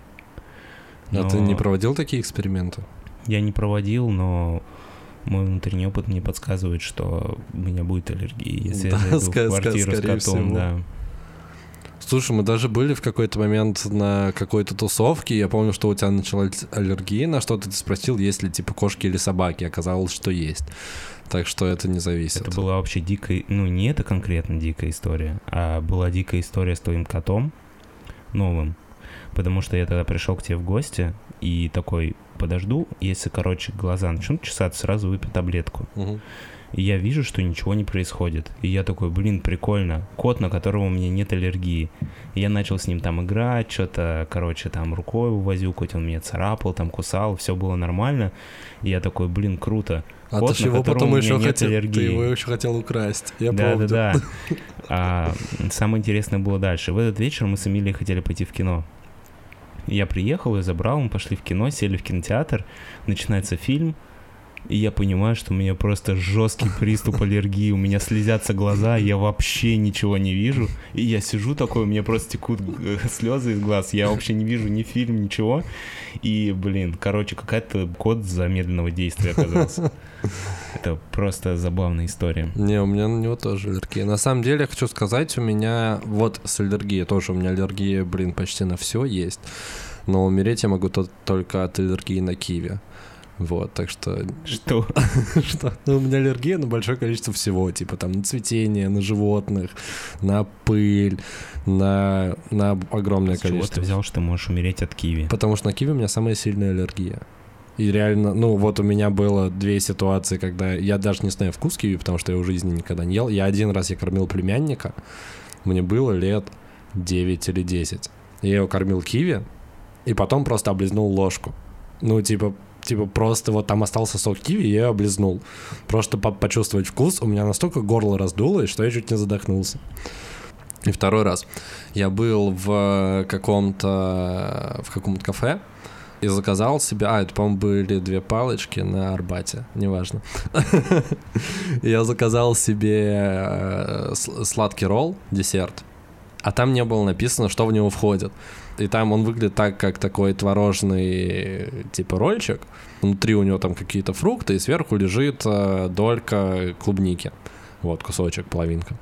Speaker 2: Но... А ты не проводил такие эксперименты?
Speaker 3: Я не проводил, но мой внутренний опыт мне подсказывает, что у меня будет аллергия, если да, я зайду в квартиру с котом, всего. да.
Speaker 2: Слушай, мы даже были в какой-то момент на какой-то тусовке. Я помню, что у тебя началась аллергия на что-то. Ты спросил, есть ли типа кошки или собаки. Оказалось, что есть. Так что это не зависит.
Speaker 3: Это была вообще дикая... Ну, не это конкретно дикая история, а была дикая история с твоим котом новым. Потому что я тогда пришел к тебе в гости и такой, подожду, если, короче, глаза начнут чесаться, сразу выпью таблетку. Угу и я вижу, что ничего не происходит. И я такой, блин, прикольно. Кот, на которого у меня нет аллергии. И я начал с ним там играть, что-то, короче, там рукой увозил, хоть он меня царапал, там кусал, все было нормально. И я такой, блин, круто.
Speaker 2: А Кот, ты его потом еще хотел, аллергии. ты его еще хотел украсть. Я
Speaker 3: да, помню. Да, да, А, самое интересное было дальше. В этот вечер мы с Эмилией хотели пойти в кино. Я приехал, я забрал, мы пошли в кино, сели в кинотеатр, начинается фильм, и я понимаю, что у меня просто жесткий приступ аллергии, у меня слезятся глаза, я вообще ничего не вижу, и я сижу такой, у меня просто текут э, слезы из глаз, я вообще не вижу ни фильм, ничего, и, блин, короче, какая-то код замедленного действия оказался. Это просто забавная история.
Speaker 2: Не, у меня на него тоже аллергия. На самом деле, я хочу сказать, у меня вот с аллергией тоже, у меня аллергия, блин, почти на все есть. Но умереть я могу только от аллергии на киви. Вот, так что...
Speaker 3: Что?
Speaker 2: что? Ну, у меня аллергия на большое количество всего, типа там на цветение, на животных, на пыль, на, на огромное С количество.
Speaker 3: чего ты взял, что ты можешь умереть от киви?
Speaker 2: Потому что на киви у меня самая сильная аллергия. И реально, ну вот у меня было две ситуации, когда я даже не знаю вкус киви, потому что я в жизни никогда не ел. Я один раз я кормил племянника, мне было лет 9 или 10. Я его кормил киви, и потом просто облизнул ложку. Ну, типа, типа просто вот там остался сок киви, и я облизнул. Просто по почувствовать вкус, у меня настолько горло раздулось, что я чуть не задохнулся. И второй раз я был в каком-то в каком-то кафе и заказал себе, а это по-моему были две палочки на Арбате, неважно. Я заказал себе э, сладкий ролл, десерт, а там не было написано, что в него входит. И там он выглядит так, как такой творожный типа рольчик. Внутри у него там какие-то фрукты, и сверху лежит э, долька клубники. Вот, кусочек, половинка.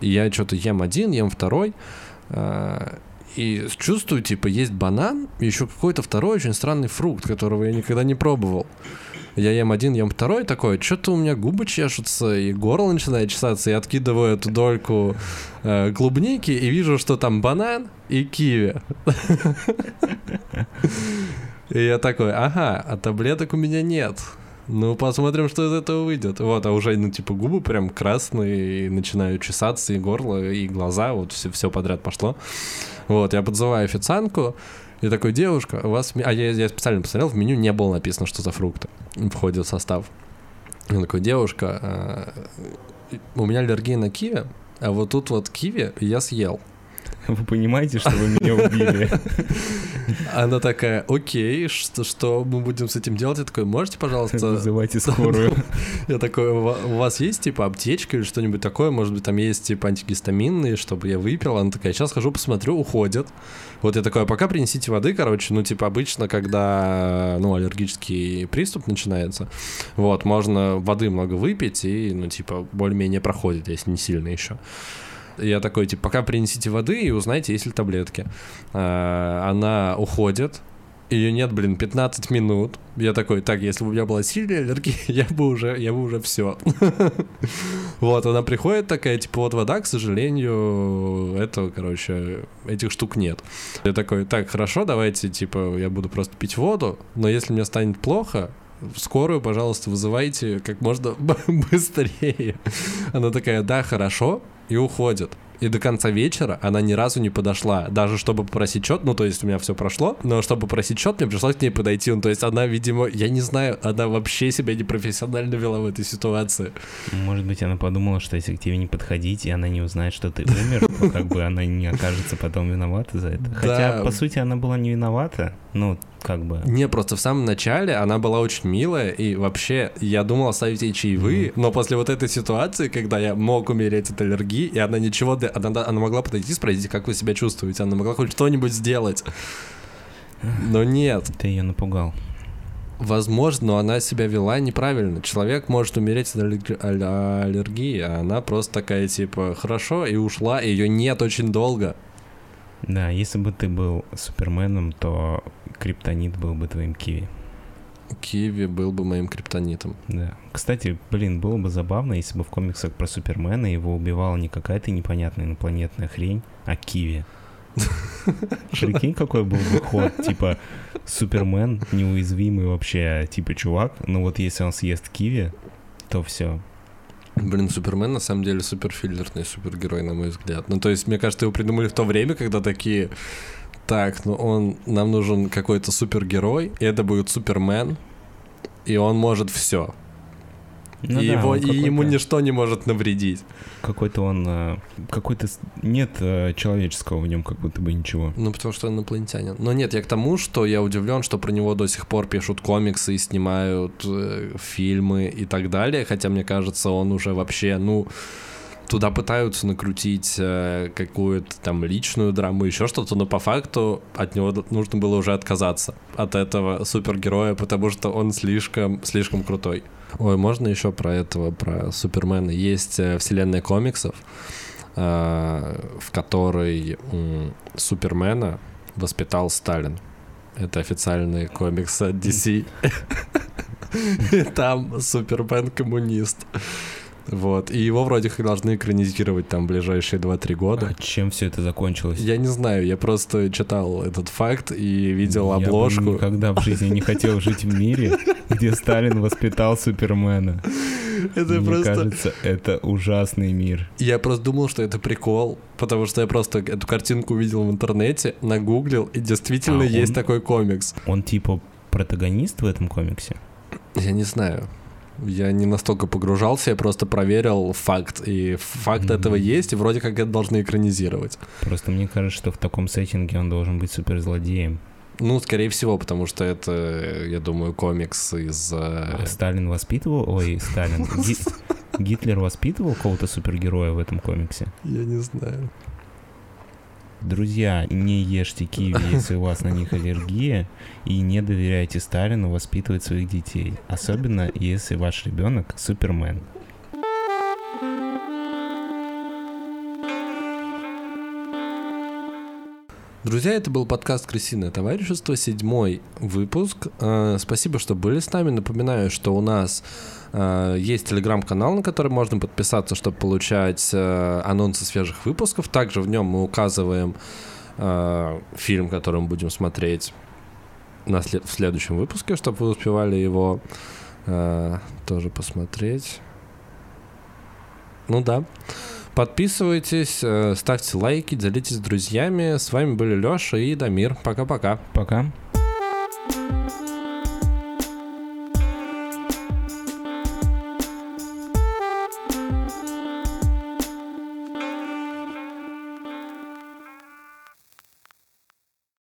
Speaker 2: И я что-то ем один, ем второй. Э, и чувствую, типа, есть банан, и еще какой-то второй очень странный фрукт, которого я никогда не пробовал. Я ем один, ем второй, такой, что-то у меня губы чешутся, и горло начинает чесаться, я откидываю эту дольку э, клубники и вижу, что там банан и киви. И я такой, ага, а таблеток у меня нет. Ну, посмотрим, что из этого выйдет. Вот, а уже, ну, типа, губы прям красные, и начинают чесаться, и горло, и глаза, вот все, все подряд пошло. Вот, я подзываю официантку, и такой, девушка, у вас... А я, я специально посмотрел, в меню не было написано, что за фрукты входит в состав. Он такой, девушка, э, у меня аллергия на киви, а вот тут вот киви я съел.
Speaker 3: Вы понимаете, что вы меня убили?
Speaker 2: Она такая, окей, что, что мы будем с этим делать? Я такой, можете, пожалуйста...
Speaker 3: Вызывайте скорую.
Speaker 2: Я такой, у вас есть, типа, аптечка или что-нибудь такое? Может быть, там есть, типа, антигистаминные, чтобы я выпил? Она такая, сейчас хожу, посмотрю, уходит. Вот я такой, «А пока принесите воды, короче, ну, типа, обычно, когда, ну, аллергический приступ начинается, вот, можно воды много выпить и, ну, типа, более-менее проходит, если не сильно еще. Я такой, типа, пока принесите воды и узнайте, есть ли таблетки. А, она уходит, ее нет, блин, 15 минут. Я такой, так, если бы у меня была сильная аллергия, я бы уже, я бы уже все. Вот, она приходит такая, типа, вот вода, к сожалению, этого, короче, этих штук нет. Я такой, так, хорошо, давайте, типа, я буду просто пить воду, но если мне станет плохо, скорую, пожалуйста, вызывайте как можно быстрее. Она такая, да, хорошо, и уходит. И до конца вечера она ни разу не подошла, даже чтобы попросить счет, ну, то есть у меня все прошло, но чтобы попросить счет, мне пришлось к ней подойти, ну, то есть она, видимо, я не знаю, она вообще себя непрофессионально вела в этой ситуации.
Speaker 3: Может быть, она подумала, что если к тебе не подходить, и она не узнает, что ты умер, то как бы она не окажется потом виновата за это. Хотя, по сути, она была не виновата, ну, как бы.
Speaker 2: Не, просто в самом начале она была очень милая, и вообще я думал оставить ей чаевые, mm-hmm. но после вот этой ситуации, когда я мог умереть от аллергии, и она ничего, она, она могла подойти и спросить, как вы себя чувствуете, она могла хоть что-нибудь сделать. Но нет.
Speaker 3: Ты ее напугал.
Speaker 2: Возможно, но она себя вела неправильно. Человек может умереть от аллергии, а она просто такая, типа, хорошо, и ушла, и ее нет очень долго.
Speaker 3: Да, если бы ты был Суперменом, то криптонит был бы твоим киви.
Speaker 2: Киви был бы моим криптонитом.
Speaker 3: Да. Кстати, блин, было бы забавно, если бы в комиксах про Супермена его убивала не какая-то непонятная инопланетная хрень, а Киви. Прикинь, какой был бы ход, типа, Супермен, неуязвимый вообще, типа, чувак, но вот если он съест Киви, то все,
Speaker 2: Блин, Супермен на самом деле суперфильдерный супергерой, на мой взгляд. Ну, то есть, мне кажется, его придумали в то время, когда такие... Так, ну он... Нам нужен какой-то супергерой, и это будет Супермен, и он может все. Ну, и, да, его, и ему ничто не может навредить.
Speaker 3: Какой-то он... Э, какой-то... Нет э, человеческого в нем как будто бы ничего.
Speaker 2: Ну, потому что он инопланетянин. Но нет, я к тому, что я удивлен, что про него до сих пор пишут комиксы и снимают э, фильмы и так далее. Хотя, мне кажется, он уже вообще, ну туда пытаются накрутить э, какую-то там личную драму, еще что-то, но по факту от него нужно было уже отказаться от этого супергероя, потому что он слишком, слишком крутой. Ой, можно еще про этого, про Супермена? Есть э, вселенная комиксов, э, в которой э, Супермена воспитал Сталин. Это официальный комикс от DC. Там Супермен коммунист. Вот. И его вроде как должны экранизировать там в ближайшие 2-3 года.
Speaker 3: А чем все это закончилось?
Speaker 2: Я не знаю, я просто читал этот факт и видел я обложку. Я
Speaker 3: никогда в жизни не хотел жить в мире, где Сталин воспитал Супермена. Это Мне просто... кажется, это ужасный мир.
Speaker 2: Я просто думал, что это прикол, потому что я просто эту картинку увидел в интернете, нагуглил, и действительно а есть он... такой комикс.
Speaker 3: Он типа протагонист в этом комиксе?
Speaker 2: Я не знаю. Я не настолько погружался, я просто проверил факт. И факт mm-hmm. этого есть, и вроде как это должны экранизировать.
Speaker 3: Просто мне кажется, что в таком сеттинге он должен быть суперзлодеем.
Speaker 2: Ну, скорее всего, потому что это, я думаю, комикс из...
Speaker 3: Э, а Сталин воспитывал... Ой, Сталин. Гитлер воспитывал кого-то супергероя в этом комиксе?
Speaker 2: Я не знаю.
Speaker 3: Друзья, не ешьте киви, если у вас на них аллергия, и не доверяйте Сталину воспитывать своих детей, особенно если ваш ребенок супермен.
Speaker 2: Друзья, это был подкаст «Крысиное товарищество», седьмой выпуск. Э, спасибо, что были с нами. Напоминаю, что у нас есть телеграм-канал, на который можно подписаться, чтобы получать э, анонсы свежих выпусков. Также в нем мы указываем фильм, который мы будем смотреть на в следующем выпуске, чтобы вы успевали его тоже посмотреть. Ну да. Подписывайтесь, э, ставьте лайки, делитесь с друзьями. С вами были Лёша и Дамир. Пока-пока.
Speaker 3: Пока. -пока. Пока.